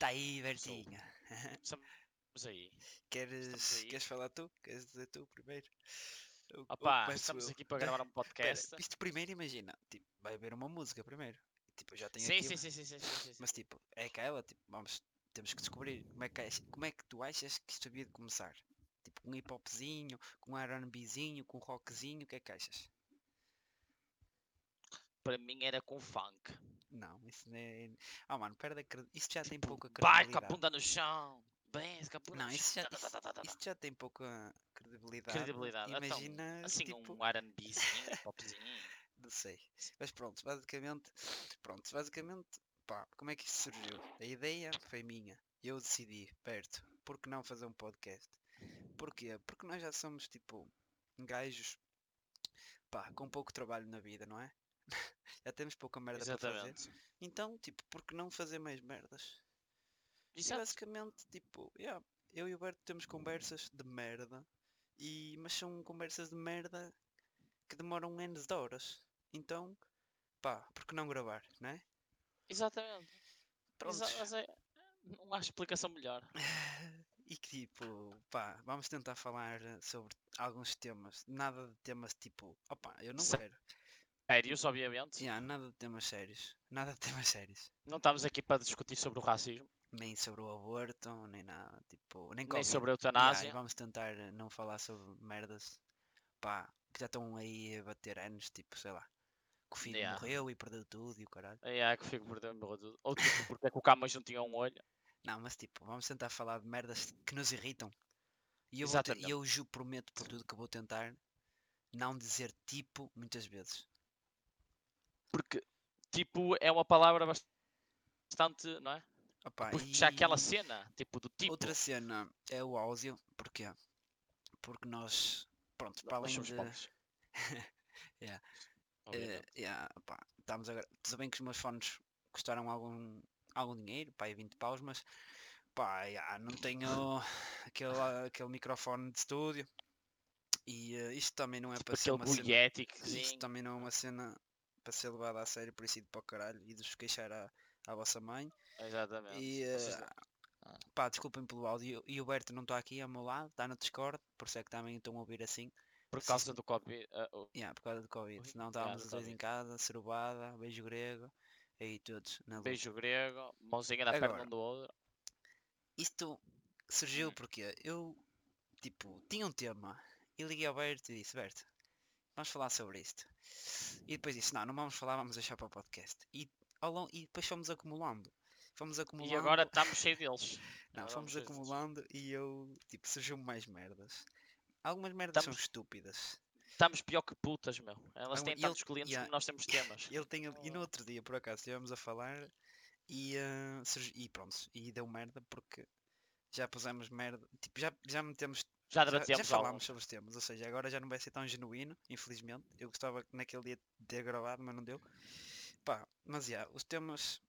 Tá aí, Bertinha. Estamos aí. Queres, aí. queres falar tu? Queres dizer tu primeiro? Ou Opa, estamos eu? aqui para gravar um Pera, podcast. isto primeiro imagina, tipo, vai haver uma música primeiro. Tipo, eu já tenho Sim, aqui, sim, sim, sim, sim, sim, sim, sim. mas tipo, é aquela, tipo, vamos, temos que descobrir como é que, como é que tu achas que isto havia de começar. Tipo, com um hip hopzinho, com um R&Bzinho, com um rockzinho, o que é que achas? Para mim era com funk. Não, isso não é... Ah mano, perde a cred... Isto já tem Tipo, pouca Vai com a credibilidade. bunda no chão. Bem, com a bunda Não, no isso chão. já, isso, tá, tá, tá, isto já tem pouca credibilidade. Credibilidade. Então, Imagina, assim, tipo, um R&Bzinho, popzinho. não sei. Mas pronto, basicamente, pronto, basicamente, pá, como é que isto surgiu? A ideia foi minha. Eu decidi, perto, por que não fazer um podcast? Porquê? Porque nós já somos, tipo, gajos, pá, com pouco trabalho na vida, não é? Já temos pouca merda para fazer. Exatamente. Então, tipo, por que não fazer mais merdas? E Exato. basicamente, tipo, yeah, eu e o Berto temos conversas de merda, e, mas são conversas de merda que demoram N de horas. Então, pá, por que não gravar, né? Exatamente. Pronto. Exa- mas é- Não há explicação melhor. E que tipo, pá, vamos tentar falar sobre alguns temas. Nada de temas tipo, opá, eu não Sé- quero. Sérios, obviamente. Yeah, nada de temas sérios. Nada de temas sérios. Não estamos aqui para discutir sobre o racismo, Nem sobre o aborto, nem nada, tipo, nem, nem sobre a Yeah, eutanásia. e vamos tentar eh, não falar sobre merdas, pá, que já estão aí a bater anos, tipo, sei lá, que o filho Yeah. morreu e perdeu tudo e o caralho. É, é que fico perdendo meu tudo. Ou tipo, porque é que o Camões não tinha um olho. Não, mas tipo, vamos tentar falar de merdas que nos irritam. E eu, te- e eu prometo por tudo que vou tentar não dizer tipo muitas vezes. Porque, tipo, é uma palavra bastante, não é? Opa, Porque já aquela e cena, tipo, do tipo. Outra cena é o áudio, porquê? Porque nós, pronto, para além de. Yeah. Obviamente. yeah, pá, estamos agora. Tudo bem que os meus fones custaram algum, algum dinheiro, pá, aí 20 paus, mas pá, yeah, não tenho aquele, aquele microfone de estúdio. E eh, isto também não é para ser uma cena. Isto também não é uma cena para ser levada a sério, por isso para o caralho e de vos queixar à, à vossa mãe. Exatamente. E Ah. pá, desculpem pelo áudio. E o Berto não está aqui ao meu lado, está no Discord, por isso é que também estão a ouvir assim. por causa do Covid. o- Yeah, por causa do Covid. Senão estávamos os dois em casa, surubada, beijo grego, aí todos. Beijo grego, mãozinha na perna Agora. um do outro. Isto surgiu Hum. porque eu, tipo, tinha um tema e liguei ao Berto e disse, Berto, vamos falar sobre isto. E depois disse, não, não vamos falar, vamos deixar para o podcast. E, ao longo, e depois fomos acumulando. Fomos acumulando. E agora estamos cheios deles. Não, agora fomos cheios deles. acumulando e eu, tipo, surgiu mais merdas. Algumas merdas são Estamos- estúpidas. Estamos pior que putas, meu. Elas têm ele- tantos clientes yeah, como nós temos temas. Ele tem, e no outro dia, por acaso, estivemos a falar e, ah, surgi- e pronto, e deu merda porque já pusemos merda, tipo, já, já metemos, Já já, já falámos sobre os temas, ou seja, agora já não vai ser tão genuíno, infelizmente. Eu gostava que naquele dia de ter gravado, mas não deu. Pá, mas já, os temas,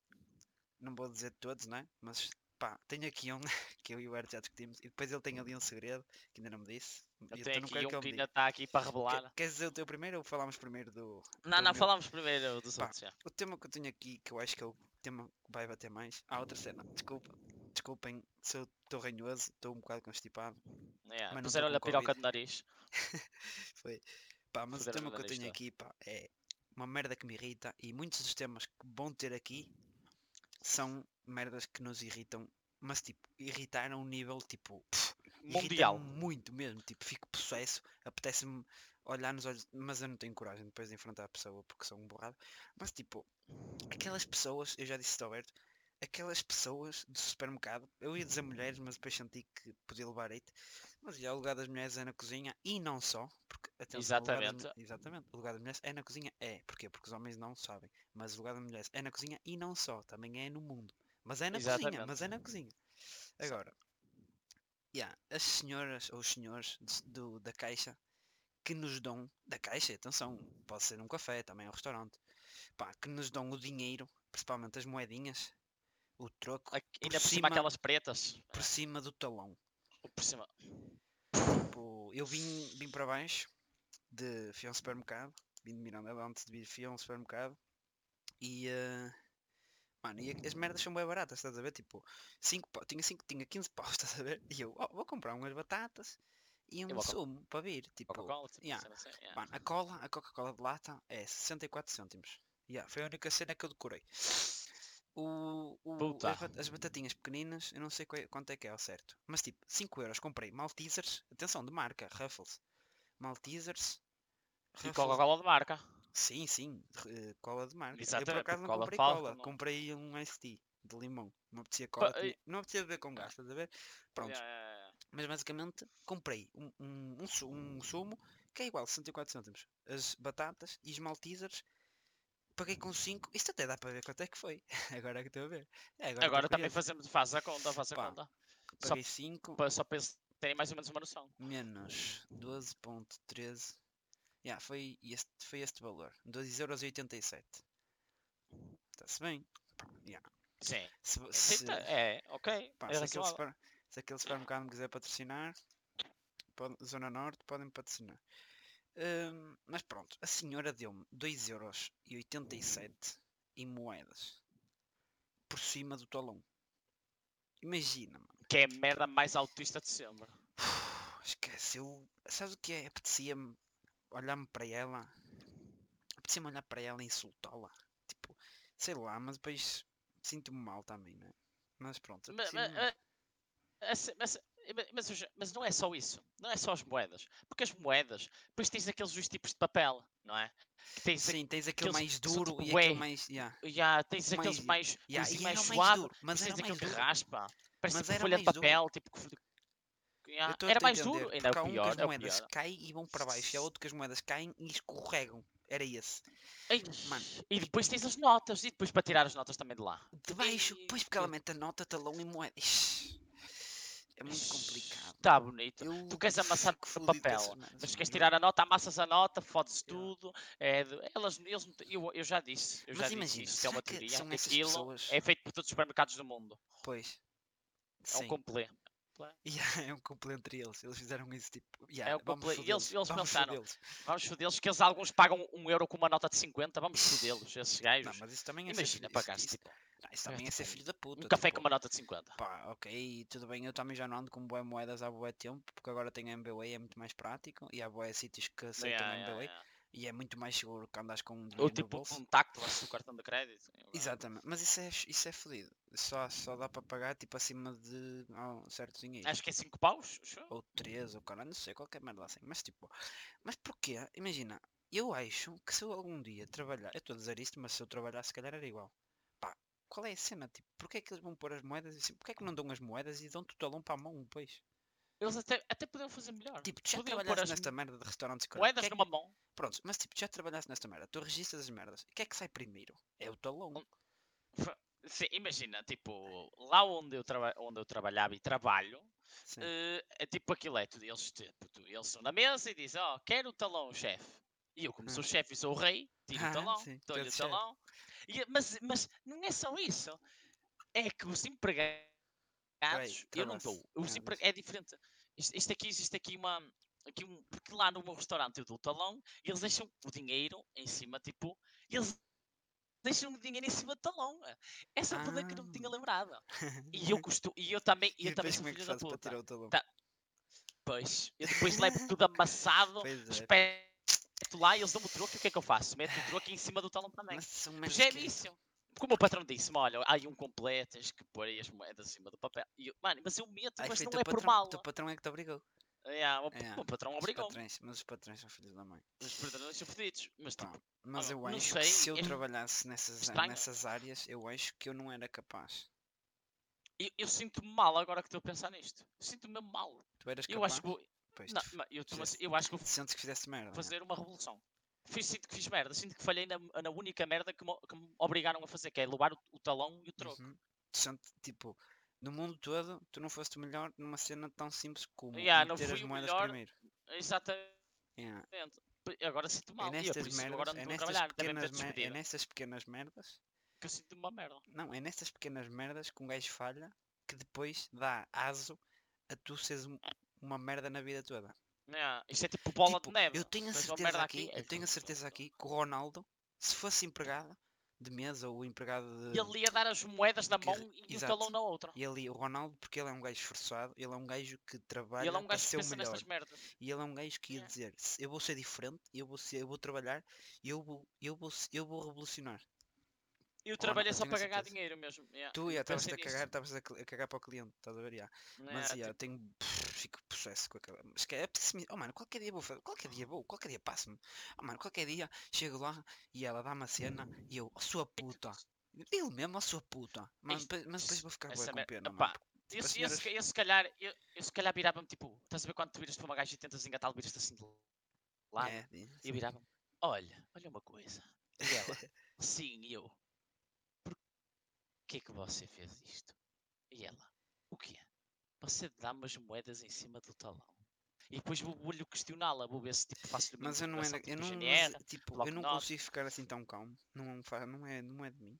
não vou dizer todos, né? Mas pá, tenho aqui um que eu e o Art já discutimos e depois ele tem ali um segredo que ainda não me disse. Eu e tenho não aqui quero um que que ainda está aqui para Que- revelar. Queres dizer o teu primeiro ou falamos primeiro do. Não, do não, meu? falamos primeiro dos Pá, outros. O tema que eu tenho aqui, que eu acho que é o tema que vai bater mais. Ah, outra cena, desculpa. Desculpem se eu estou ranhoso, estou um bocado constipado. Yeah. não Puseram-lhe a piroca de nariz. Foi. Pá, mas o Fuderam-lhe tema o que eu tenho aqui, pá, é uma merda que me irrita e muitos dos temas que vão ter aqui são merdas que nos irritam, mas tipo, irritaram a um nível tipo. pff, Mundial. muito mesmo, tipo, fico possesso, apetece-me olhar nos olhos, mas eu não tenho coragem depois de enfrentar a pessoa porque sou um borrado. Mas tipo, aquelas pessoas, eu já disse isto ao Alberto, aquelas pessoas do supermercado, eu ia dizer mulheres, mas depois senti que podia levar eite, mas já o lugar das mulheres é na cozinha e não só, porque atenção, o lugar das Exatamente. exatamente, o lugar das mulheres é na cozinha, é, porquê? Porque os homens não sabem, mas o lugar das mulheres é na cozinha e não só, também é no mundo, mas é na cozinha, Exatamente. mas é na cozinha. Agora, yeah, as senhoras ou os senhores do, da caixa que nos dão, da caixa, atenção, pode ser um café, também é um restaurante, pá, que nos dão o dinheiro, principalmente as moedinhas, o troco, Aqui- por Ainda por cima cima- aquelas pretas. por cima do talão. Por cima. Tipo, eu vim, vim para baixo, de, fui a um supermercado, vim de Miranda antes de vir, fui a um supermercado, e, eh, Mano, e as merdas são bem baratas, estás a ver? Tipo, 5 pau, tinha, cinco, tinha 15 paus, estás a ver? E eu, "Oh, vou comprar umas batatas e um com- sumo para vir. Tipo, Coca-Cola, tipo, yeah. assim, yeah. Mano, a cola, a Coca-Cola de lata é 64 cêntimos. Yeah, foi a única cena que eu decorei. O, o- as, as batatinhas pequeninas, eu não sei qual é- quanto é que é ao certo. Mas tipo, 5 euros comprei Maltesers, atenção, de marca, Ruffles. Maltesers. E Ruffles- Coca-Cola de marca. Sim, sim, eh, cola de marca. eu por Exatamente, acaso não cola comprei cola, não. comprei um Tea de limão. Não apetecia cola, e- tinha- não apetecia beber com gás, estás a ver? Pronto, Yeah, yeah, yeah. mas basicamente comprei um, um, um, um sumo que é igual, 64 cêntimos. As batatas e os Maltesers, paguei com 5, isto até dá para ver quanto é que foi. Agora é que estou a ver. É, agora, Agora também fazemos, faz a conta, faz a Pá, conta. Só, Paguei 5 pa- só para eles terem mais ou menos uma noção. menos 12.13. Yeah, foi este, foi este valor. 2,87€. Está-se bem. Yeah. Sim. Se, Sim, se- tá- é, ok. pá, é se, aquele super, se aquele supermercado me quiser patrocinar, pode- Zona Norte, podem patrocinar. Hum, mas pronto, a senhora deu-me 2,87€ em moedas por cima do talão. Imagina, mano. Que é a merda mais autista de sempre. Esquece, eu. Sabes o que é? Apetecia-me olhar-me para ela. Apetecia-me olhar para ela e insultá-la. Tipo, sei lá, mas depois sinto-me mal também, né? Mas pronto, Mas, mas, apetecia-me- mas, mas, mas, mas, não é só isso. Não é só as moedas. Porque as moedas, depois tens aqueles dois tipos de papel, não é? Tens, Sim, tens aquele aqueles mais duro tipo e aquele mais. Yeah. já, tens aqueles mais, Yeah, mais mais suave, duro, mas tens aquele que raspa. Parece Mas tipo folha de mais duro. papel, tipo que estou era mais entender, duro, ainda é o um pior. que as É moedas pior. caem e vão para baixo, e há outro que as moedas caem e escorregam. Era esse. Ei, Mano, E depois tens as notas, e depois para tirar as notas também de lá. De baixo, pois porque ela mete a nota, talão e moeda. É muito complicado. Está bonito. Eu Tu queres amassar o papel, mas queres tirar a nota, amassas a nota, fodes Yeah. tudo. É elas, eles, não eu, eu já disse, eu já Mas disse imagina, isto, é uma teoria. são que essas Aquilo pessoas- é feito por todos os supermercados do mundo. Pois. É um Sim. complê. Yeah, é um complô entre eles. Eles fizeram isso tipo. É Yeah, um vamos complô- e eles- eles vamos pensaram, fodê-los. Vamos fodê-los, que eles alguns pagam um euro com uma nota de 50, vamos fodê-los, esses Não, gajos. mas isso também é Imagina, pagar isso, tipo, não, isso também é ser tipo, filho da puta. um café tipo, com uma nota de 50. Pá, ok, tudo bem, eu também já não ando com boé moedas há boé tempo, porque agora tenho MBWay, é muito mais prático, e há boé sítios que aceitam Yeah, yeah, MBWay, yeah. e é muito mais seguro que andas com um dinheiro Ou no tipo bolso. contactless do cartão de crédito. Exatamente, mas isso é, isso é fodido. Só, só dá para pagar tipo acima de ah, um certo dinheiro. Acho que é 5 paus. Ou 3, ou caralho, não sei, qualquer merda assim. Mas tipo, mas porquê? Imagina, eu acho que se eu algum dia trabalhar, eu estou a dizer isto, mas se eu trabalhar se calhar era igual. Qual é a cena? Tipo, porquê é que eles vão pôr as moedas assim? Porquê é que não dão as moedas e dão-te o talão para a mão depois? Eles até, até podiam fazer melhor. Tipo, já Podiam trabalhaste as nesta merda de restaurantes e moedas é que- numa mão. Pronto, mas tipo, já trabalhaste nesta merda, tu registras as merdas. O que é que sai primeiro? É o talão. Sim, imagina, tipo, lá onde eu, traba onde eu trabalhava e trabalho, eh, é tipo aquilo é tudo. Eles, tipo, tu- eles estão na mesa e dizem, ó, quero o talão, chefe. E eu, como sou Hum. chefe e sou o rei, tiro Ah, o talão, dou-lhe o talão. E- mas, mas não é só isso. É que os empregados, eu não dou. Os Ah, empre- é diferente. Isto, isto aqui existe aqui uma. Aqui um, porque lá no meu restaurante eu dou o talão e eles deixam o dinheiro em cima, tipo. Eles deixam o dinheiro em cima do talão. Essa é poder que eu não me tinha Ah. lembrado. E eu costumo. E eu também, e E eu também depois sou é filho da para puta. tirar o talão? Tá. Pois, eu depois levo tudo amassado, Pois é. espeto lá e eles dão-me o troco e o que é que eu faço? Meto o troco em cima do talão também. Mas merdas é é-. Como o patrão disse-me, olha, há aí um completo, tens que pôr aí as moedas acima do papel. E eu, mano, mas eu meto, Ai, mas não é por patrão- mal. O teu patrão é que te obrigou. É, o, É, o patrão Os obrigou-me. patrões, mas os patrões são filhos da mãe. Os patrões são fedidos. Mas Pá, tipo, mas eu não acho sei, que se eu é trabalhasse nessas, estranho. nessas áreas, eu acho que eu não era capaz. eu, eu sinto-me mal agora que estou a pensar nisto. Sinto-me mal. Tu eras Eu capaz? acho que vou, Pois, não, eu, fizeste- eu acho que vou sentes que fizeste merda. né? fazer uma revolução. Fiz, sinto que fiz merda, sinto que falhei na, na única merda que me, que me obrigaram a fazer, que é levar o, o talão e o troco. Uhum. Sente, tipo, no mundo todo, tu não foste o melhor numa cena tão simples como Yeah, não meter as moedas melhor. primeiro. Exatamente. Yeah. Agora sinto mal. É e eu, nestas isso merdas, agora é nestas pequenas, mer- é nessas pequenas merdas, Que eu sinto uma merda. não, é nessas pequenas merdas que um gajo falha que depois dá aso a tu seres um- uma merda na vida toda. Yeah, Isto é tipo bola Tipo, de neve. Eu tenho a certeza merda aqui, é eu tenho a tipo, certeza aqui que o Ronaldo, se fosse empregado, de mesa ou empregado de. E ele ia dar as moedas na que- mão e o talão na outra. E ali, o Ronaldo, porque ele é um gajo esforçado, ele é um gajo que E trabalha ele é um para gajo que ser o melhor. nestas merdas. E ele é um gajo que ia Yeah. dizer, "Se eu vou ser diferente, eu vou, ser, eu vou trabalhar, eu vou, eu vou, eu vou revolucionar. E o não, trabalho é eu só para a ganhar dinheiro mesmo. yeah. Tu Eu já estavas a cagar, estavas a, a cagar para o cliente, estás a ver? já. Mas Yeah, tipo, tenho. pff, fico possesso com aquela. Mas que é. Oh mano, qualquer dia vou fazer. Qualquer dia vou, qualquer dia passo-me. Oh mano, qualquer dia chego lá e ela dá-me a cena e eu, oh, sua puta. Ele mesmo, oh, sua puta. Mano, Isto- depois- mas depois vou ficar essa com mer- pena, Epá, mano. porque, Eu, as se- eu, se senhoras- ca- eu se calhar, eu, eu se calhar virava-me tipo, estás a ver quando tu viras para uma gaja e tentas engatá-lo, viras-te assim de lado. É, E eu virava-me, olha, olha uma coisa. E ela, sim, eu, que é que você fez isto? E ela, o quê? Você dá-me as moedas em cima do talão. E depois vou- vou-lhe questioná-la, vou ver se tipo, faço-lhe uma Mas eu não, era, eu tipo, não, mas, GNR. tipo, eu não consigo ficar assim tão calmo. Não, fa- não, é, não é de mim.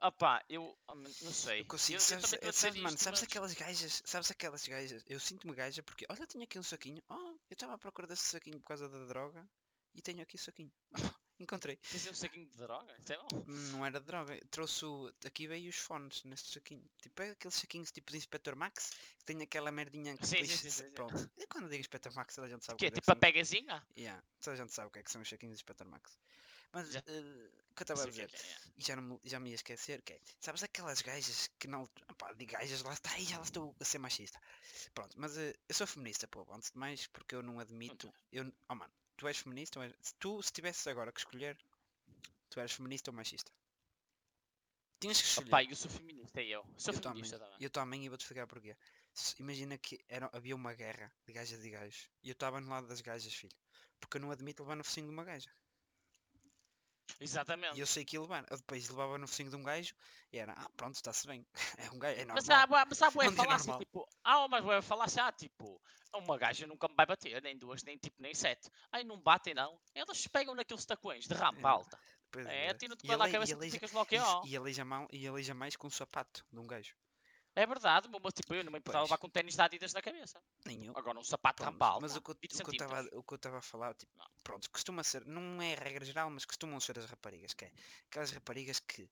Ah pá, eu ah, não sei. Eu consigo, eu, eu sabes, eu- sabes, mano, isto, sabes mas- aquelas gajas, sabes aquelas gajas, eu sinto-me gaja porque, olha, tenho aqui um saquinho, oh, eu estava à procura desse saquinho por causa da droga e tenho aqui o saquinho. Encontrei. Fazer um saquinho de droga? Isso é bom. Não era de droga, trouxe o, aqui veio os fones neste saquinho. Tipo, é aqueles saquinhos tipo de Inspector Max que tem aquela merdinha que Sim, sim, depois, sim, sim, sim. pronto. E quando digo Inspector Max toda a gente sabe Que é o que tipo a são. pegazinha? Yeah, toda a gente sabe o que é que são os saquinhos de Inspector Max. Mas Já. o que eu estava a que é dizer, que é, é. e já, não, já me ia esquecer, que é, sabes aquelas gajas que não, pá, de gajas lá está, aí já lá estou a ser machista. Pronto, mas eh, eu sou feminista, pô, antes de mais, porque eu não admito, eu, oh mano, tu és feminista, ou és, se tu, se tivesses agora que escolher, tu eres feminista ou machista? Tinhas que escolher. Opa, eu sou feminista, é eu. Sou eu também, feminista também. eu também, e vou-te explicar porquê. Imagina que era, havia uma guerra de gajas e gajos, e eu estava no lado das gajas, filho. Porque eu não admito levar no focinho de uma gaja. Exatamente. E eu sei que ia levar. Eu depois levava no focinho de um gajo e era, ah, pronto, está-se bem. É um gajo, é normal. Mas há, mas há bué É normal. tipo, há umas assim, ah, tipo, uma gaja nunca me vai bater, nem duas, nem tipo, nem sete. Ai, não batem não. Elas pegam naqueles tacões de rampa É, alta. Pois É, é. atira-te E pela e cabeça e ficas logo ó. E aleija, mal, e aleija mais com o sapato de um gajo. É verdade, mas tipo, eu não me importava levar com ténis da Adidas na cabeça. Nem eu. Agora um sapato de Pronto, alta, mas o que, eu- 20 o que eu estava a falar, tipo, Não. pronto, costuma ser, não é regra geral, mas costumam ser as raparigas, que é aquelas raparigas que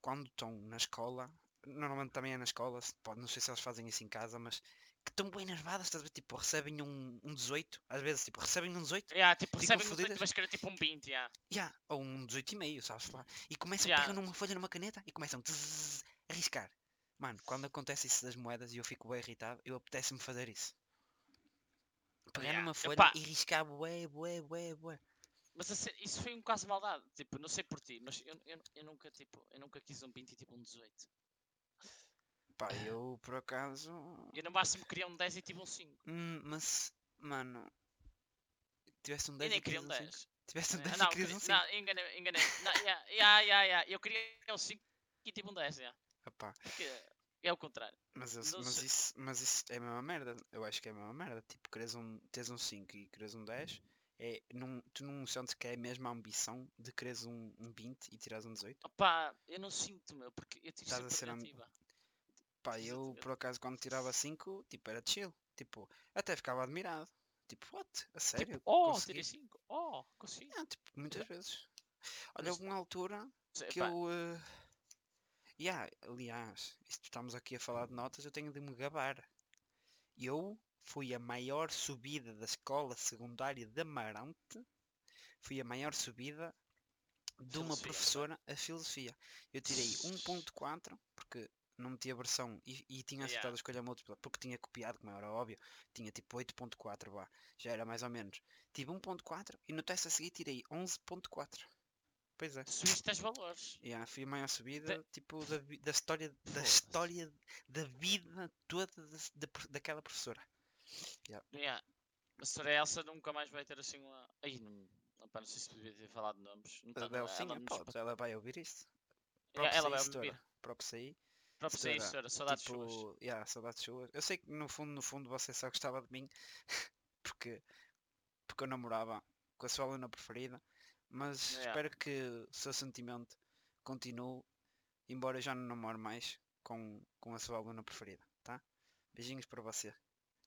quando estão na escola, normalmente também é na escola, pode, não sei se elas fazem isso em casa, mas que estão bem nervadas, estás a ver? Tipo, recebem um, um 18, às vezes, tipo, recebem um 18, Yeah, tipo, recebem um 18, fodidas. mas querer tipo um 20, yeah. yeah, ou um 18,5, sabes lá? E começam, Yeah. pegam numa folha, numa caneta e começam a riscar. Mano, quando acontece isso das moedas e eu fico bem irritado, eu apetece-me fazer isso. Pegar Yeah. numa folha Epá. e riscar bué, bué, bué, bué. Mas a sé- isso foi um caso de maldade. Tipo, não sei por ti, mas eu, eu, eu nunca, tipo, eu nunca quis um 20 e tipo um 18. Pá, eu por acaso. Eu no máximo queria um 10 e tive um 5. Hum, mas, mano. Tivesse um Eu 10 nem e queria um um 5. 10. Tivesse um Eh, 10 e Não, querias um queria- 5. não, enganei, enganei. Não, yeah, yeah, yeah, yeah. Eu queria um 5 e tive um 10, yeah. É o contrário. mas, eu- mas, isso, mas isso é a mesma merda. Eu acho que é a mesma merda. Tipo, queres um, teres um 5 e queres um 10. É, não, tu não sentes que é a mesma ambição de quereres um, um 20 e tirares um 18? Opá, eu não sinto, meu, porque eu tive Estás a sempre ser am- negativa. Pá, eu por acaso quando tirava 5, tipo, era chill. Tipo, até ficava admirado. Tipo, what? A sério? Tipo, oh, Consegui? tirei 5. Oh, consegui. Ah, tipo, muitas vezes. Olha, Mas- houve uma altura que Epá, eu. eh, yeah, aliás, estamos aqui a falar de notas, eu tenho de me gabar. Eu fui a maior subida da escola secundária de Amarante. Fui a maior subida de uma Filosofia, professora a filosofia. Eu tirei 1.4 porque não metia versão e, e tinha acertado Yeah. a escolha múltipla porque tinha copiado, como era óbvio. Tinha tipo 8.4, vá. Já era mais ou menos. Tive 1.4 e no teste a seguir tirei 11.4. Pois é. subiste os valores. Yeah, foi a maior subida, tipo, da, da história, da história da vida toda da- da pro- daquela professora. Yeah. A senhora Elsa nunca mais vai ter assim uma. Aí não. Opá, não sei se devia ter falado de nomes. Não A tá- ela Delfinha, ela vai ouvir isto. Yeah, Próprio ela vai ouvir. Próprio saí. Próprio sim, Setora, senhora, saudades suas. Tipo, yeah, saudades suas. Eu sei que no fundo, no fundo você só gostava de mim porque, porque eu namorava com a sua aluna preferida, mas Yeah. espero que o seu sentimento continue, embora eu já não namore mais com, com a sua aluna preferida, tá? Beijinhos para você.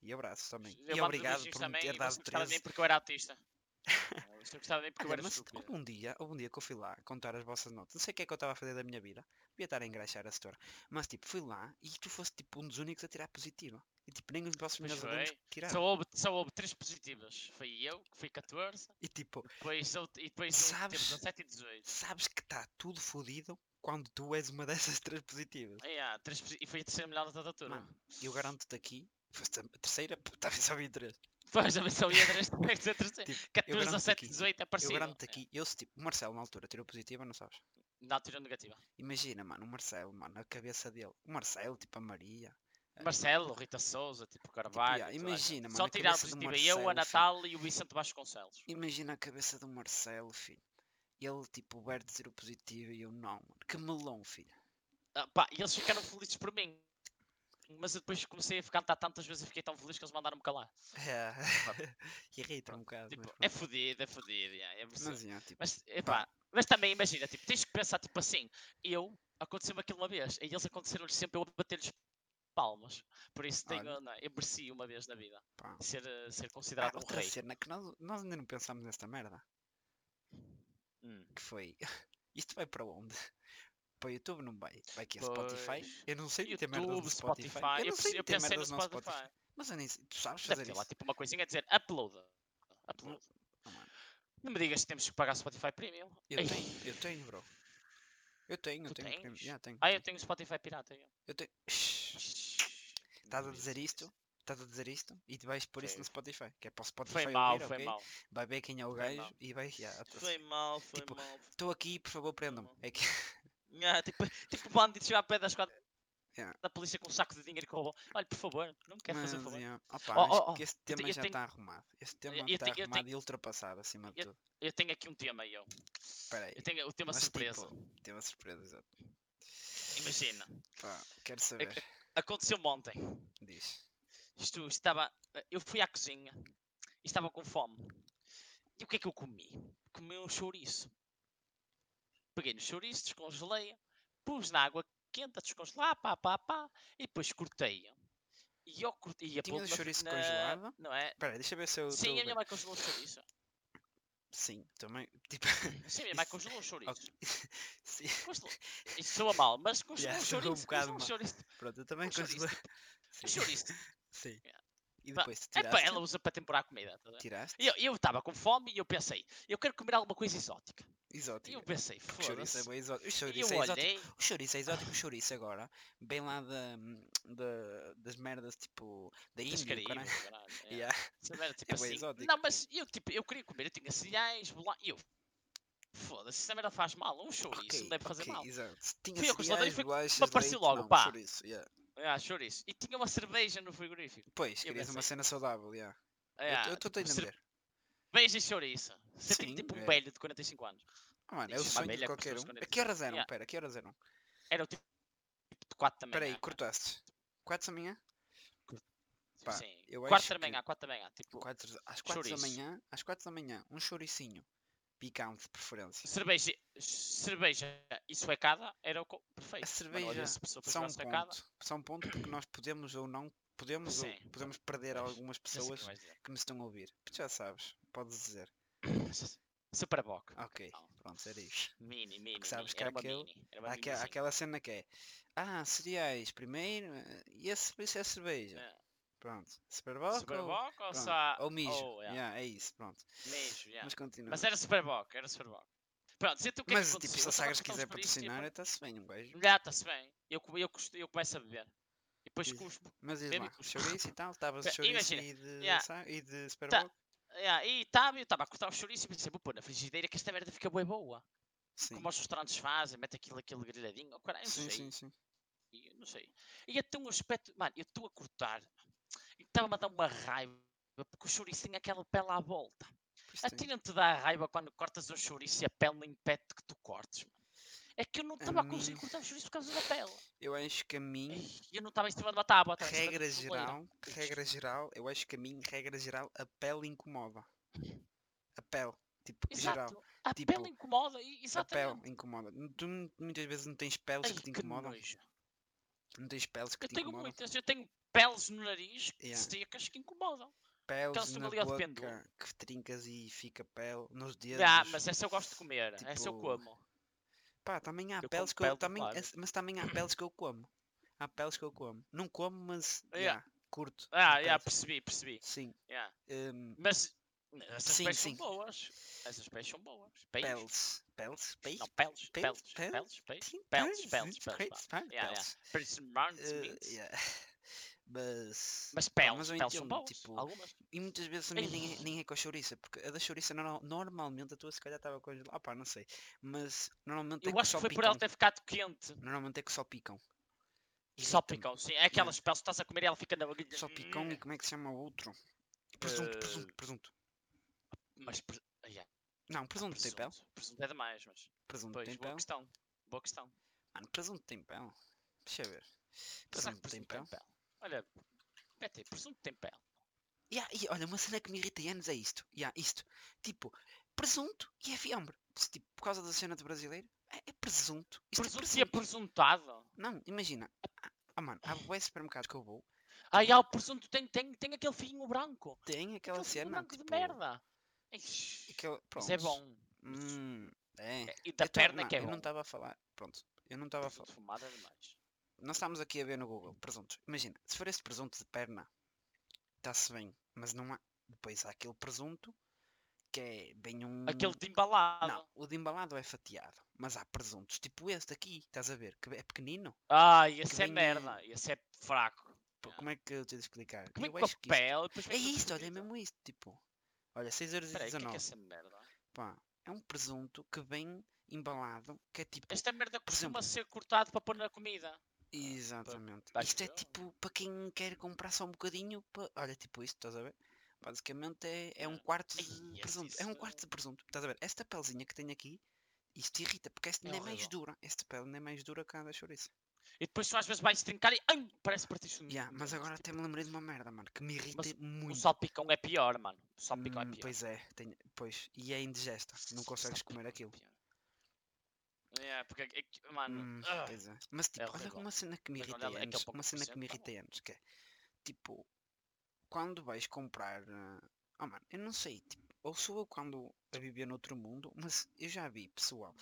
E abraços também. Eu e obrigado por me também ter e dado você gostava de 13. mim porque eu era autista. Eu gostava bem porque eu Olha, era mas estúpido. houve um dia, houve um dia que eu fui lá contar as vossas notas. Não sei o que é que eu estava a fazer da minha vida. Devia estar a engraxar a setora. Mas tipo, fui lá e tu foste tipo um dos únicos a tirar positiva. E tipo, nem os vossos melhores alunos tiraram. Só houve, só houve três positivas. Foi eu, que fui 14, E tipo, depois, e depois Sabes- 17 e 18. sabes que está tudo fodido quando tu és uma dessas três positivas. Ah, yeah, três e foi a terceira melhor da doutora. Mano, eu garanto-te aqui, foste a terceira, talvez só vi três. Pois, a missão ia três perto a terceira. Tipo, 14, garanto-te 17 aqui, e 18 é eu garanto-te aqui, eu se tipo, o Marcelo na altura tirou positiva, não sabes? Altura negativa. Imagina, mano, o Marcelo, mano, a cabeça dele. O Marcelo, tipo a Maria. Marcelo, Rita Souza, tipo Carvalho. yeah, e toda a gente. imagina, mano, Só a tiraram cabeça do positiva eu, a Marcelo, Natal e o Vicente Vasconcelos. Imagina a cabeça do Marcelo, filho. Ele, tipo, o Berto tirou positivo e eu não, mano. Que melão, filho. Ah, pá, e eles ficaram felizes por mim. Mas eu depois comecei a cantar tantas vezes e fiquei tão feliz que eles mandaram-me calar. É. Irrita um bocado. Tipo, mas, é fodido, é fodido. é absurdo. mas, yeah, tipo, Mas, epá, mas também imagina, tipo, tens que pensar tipo assim, eu aconteceu-me aquilo uma vez, e eles aconteceram-lhes sempre eu a bater-lhes palmas. Por isso tenho, Olha. não, é, eu mereci uma vez na vida pá. ser, eh, ser Ah, considerado um outra rei. cena que nós, nós ainda não pensámos nesta merda. Hum. Que foi. Isto vai para onde? Para o YouTube não vai. Vai aqui a Spotify. Eu não sei meter merdas YouTube, no Spotify. Spotify, Eu eu, não sei eu no merdas no Spotify. Spotify. Mas eu nem sei. Tu sabes fazer ter isso? lá tipo uma coisinha a dizer upload. Upload. Ah, mano. Não me digas que temos que pagar Spotify Premium. Eu Ei, tenho, eu tenho, bro. Eu tenho, eu tenho. tens? Já tenho. Ah, eu tenho. tenho Spotify pirata. eu. Eu tenho. Estás a dizer isto? Estás a dizer isto? E tu vais pôr isso no. Spotify. Que é para o Spotify Foi mal, ouvir, foi mal. Vai ver quem é o Foi gajo mal. e vai. Yeah, Foi mal, foi Tipo, mal. Estou aqui, por favor, prendam-me. É que. Ah, tipo, tipo bandido chegar a pé das quatro Yeah. da polícia com um saco de dinheiro que roubou. Olha, por favor, não me quer fazer favor. yeah. Opa, Oh, acho oh, oh, que esse tema eu já tenho- está arrumado. Esse tema eu está tenho- arrumado tenho- e ultrapassado acima de eu- tudo. Eu tenho aqui um tema, eu. Espera aí. Eu tenho o tema Mas, surpresa. tipo, Tema surpresa, exato. Imagina, Pá, quero saber. aconteceu ontem. Diz. Isto estava. Eu fui à cozinha e estava com fome. E o que é que eu comi? Comi um chouriço. Peguei no chouriço, descongelei, pus na água quente a descongelar, pá, pá, pá, e depois cortei. E eu cortei. ia Tinhas na- chouriço na- congelado? Não é? Espera aí, deixa eu ver se eu. Sim, a minha mãe congelou um chouriço. Sim, também. Tipo. Sim, a minha mãe congelou um chouriço. ok. Sim, Congelou. Isso soa mal, mas congelou Yeah, um soa um bocado congelou um mal. chouriço. pronto, eu também congelei. Sim. chouriço. Sim. Yeah. E Pá, depois tu É tiraste? ela usa para temperar a comida. tá? Tiraste? E eu estava com fome e eu pensei, eu quero comer alguma coisa exótica. E Exótico. eu pensei, Porque o chouriço é foda-se. bem exótico. O E chouriço eu é exótico. olhei, O chouriço é exótico. O chouriço agora vem lá da, da, das merdas tipo. Da Índia. caralho. É. Yeah. Merda, tipo É bué assim. exótico. Não, mas eu, tipo, eu queria comer, eu tinha cereais, bolá, e eu, foda-se, essa merda faz mal, um chouriço, Ok, não deve fazer ok, mal. exato. Tinha Fui ao congelador e bolachas, me apareceu leite, logo, não, pá. chouriço, yeah. Ah, chouriço. E tinha uma cerveja no frigorífico. Pois, Eu querias uma cena saudável, yeah. Ah, eu estou a entender. cerveja e chouriço. Senti Sim, tipo um é. velho de 45 anos. Ah, mano, é o sonho de qualquer um. A que horas eram? Yeah. Pera, que horas eram? Era o tipo de 4 da manhã. Espera aí, cortaste. 4 da manhã? pá, Sim. eu 4 acho da que- manhã, 4 da manhã. Tipo, Quatro, às 4 da manhã, às 4 da manhã, um chouricinho. Picante de preferência. cerveja, cerveja e suecada era o perfeito. A Mano, olha, cerveja se a pessoa for só jogar um ponto. Só um ponto porque nós podemos ou não podemos ou podemos perder algumas que pessoas dizer. que nos estão a ouvir. Já sabes, podes dizer. Super Bock. Ok, Não. pronto, era isto. Mini, mini. Porque sabes mini. que era uma aquele- mini. Era aquela cena que é Ah, cereais primeiro eh, e esse isso é cerveja. É. Pronto. Superboc Super ou, ou só. ou mijo. ou, yeah, Yeah, é isso, pronto. Mijo, yeah. Mas continua. Mas era Super Bock, era Super Bock. Pronto, então o que é que Mas tipo, aconteceu? se a Eu Sagres quiser tipo, patrocinar, está-se bem, um gajo. Já está-se bem. Eu, eu, costo- eu começo a beber. E depois cuspo. Mas diz lá, e custa. chouriço e tal, estavas chouriço e de, yeah. e de Superboc? Yeah, e estava, eu estava a cortar o chouriço e pensei, vou pôr na frigideira que esta merda fica bué boa. Sim. Como os restaurantes fazem, mete aquilo, aquele grelhadinho. Oh, caralho, não Sim, sei. sim, sim. E não sei. E até um aspecto. Mano, eu estou a cortar e estava-me a dar uma raiva porque o chouriço tem aquela pele à volta. A ti não te dá raiva quando cortas um chouriço e a pele não impede que tu cortes, mano. É que eu não estava a conseguir cortar o chouriço por causa da pele. Eu acho que a mim, Eu não estava em cima de uma tábua. regra geral, regra geral, eu acho que a mim, regra geral, a pele incomoda. A pele, tipo, geral. Exato. A tipo, pele incomoda. e- A Exatamente. pele incomoda. Tu mu- muitas vezes não tens peles Ai, que te que incomodam. nojo. Não tens peles que Eu te tenho incomodam. muitas. Eu tenho peles no nariz Yeah. secas que incomodam. peles na boca que trincas e fica pele nos dedos. Ah, mas essa eu gosto de comer. essa eu tipo, como. Pá, também há Eu peles que eu também, mas também há peles que eu como. Há peles que eu como. Não como, mas Yeah. yeah, curto. Ah, já peles. percebi, percebi. Sim. Yeah. hum, Mas essas Sim, peles sim. são boas. Essas peles são boas. Peixe. peles. Peles? Peixe? Não, peles, Peles? peles, Peles? peles, peles, Sim, peles, peles, peles, peles, peles, pá. peles, Yeah, yeah. peles. Peles marrons, Eh, meats. yeah. Mas. Mas peles, mas eu peles são entendo, boas. tipo, Algumas. E muitas vezes também nem, é- nem é com a chouriça, porque a da chouriça normal- normalmente a tua se calhar estava congelada. Ah pá, não sei. Mas normalmente é Eu que acho só que foi por picam. ela ter ficado quente. Normalmente é que só picam. Só Irritam-me. picam, sim. É aquelas peles que estás a comer e ela fica na barriga. Só picam e como é que se chama o outro? Presunto, Eh, presunto, presunto. Mas. pre- ah, yeah, Não, presunto tem pele. presunto. Presunto é demais, mas. Presunto Pois, tem boa pele. questão. Boa questão. Mano, presunto tem pele. Deixa eu ver. Que Presunto tem pele. pele? Olha, aí, presunto tem pele. Yeah, e olha, uma cena que me irrita anos é isto. Yeah, isto. Tipo, presunto e é fiambre. Tipo, por causa da cena do brasileiro, é, é presunto. Isto Presunto é e é presunto. presuntado. Não, imagina. Ah, ah, mano, há bué supermercados que eu vou. Ah, e há o presunto tem, tem, tem aquele fiinho branco. Tem aquela Aquele cena. branco tipo, de merda. Ixi, Aquele, Mas é prontos. bom. Hum, é. É, E da Eu perna não, que é Eu bom. não estava a falar. Pronto. Eu não estava a falar. Presunto fumado é demais. Nós estamos aqui a ver no Google presuntos. Imagina, se for esse presunto de perna, está-se bem. Mas não há. Depois há aquele presunto que é bem um. Aquele de embalado. Não, o de embalado é fatiado. Mas há presuntos, tipo este aqui, estás a ver? Que é pequenino. Ah, esse é merda. Esse é fraco. Pô, Como é que eu te de explicar? Como é eu a acho que isto... É isto, olha, é mesmo isto. Tipo, olha, Espera aí, o que é que é 6,19€. essa merda? Pá, é um presunto que vem embalado, que é tipo. Esta merda costuma exemplo- ser cortado para pôr na comida. Exatamente. acho Isto é tipo para quem quer comprar só um bocadinho. pa- Olha, tipo isto, estás a ver? Basicamente é, é um Ah, quarto ai, de esse presunto. É um isso- quarto de presunto. Estás a ver? Esta pelezinha que tenho aqui, isto irrita, porque esta É ainda é mais dura. Esta pele ainda é mais dura que a da chouriça. E depois tu às vezes vais trincar e ai, parece partir-se um Yeah, mas agora tipo, até me lembrei de uma merda, mano, que me irrita O muito. salpicão é pior, mano. O salpicão é Hum, pior. pois é, tem- pois, e é indigesta, não O consegues comer é aquilo. pior. É, porque, é que, mano, Hum, ah, é. Mas tipo, olha horrível. uma cena que me irrita olha, aquele antes, uma cena que me irrita antes, que é tipo, quando vais comprar, ah, oh mano, eu não sei, tipo, ou sou eu quando a viver noutro mundo, mas eu já vi, pessoal,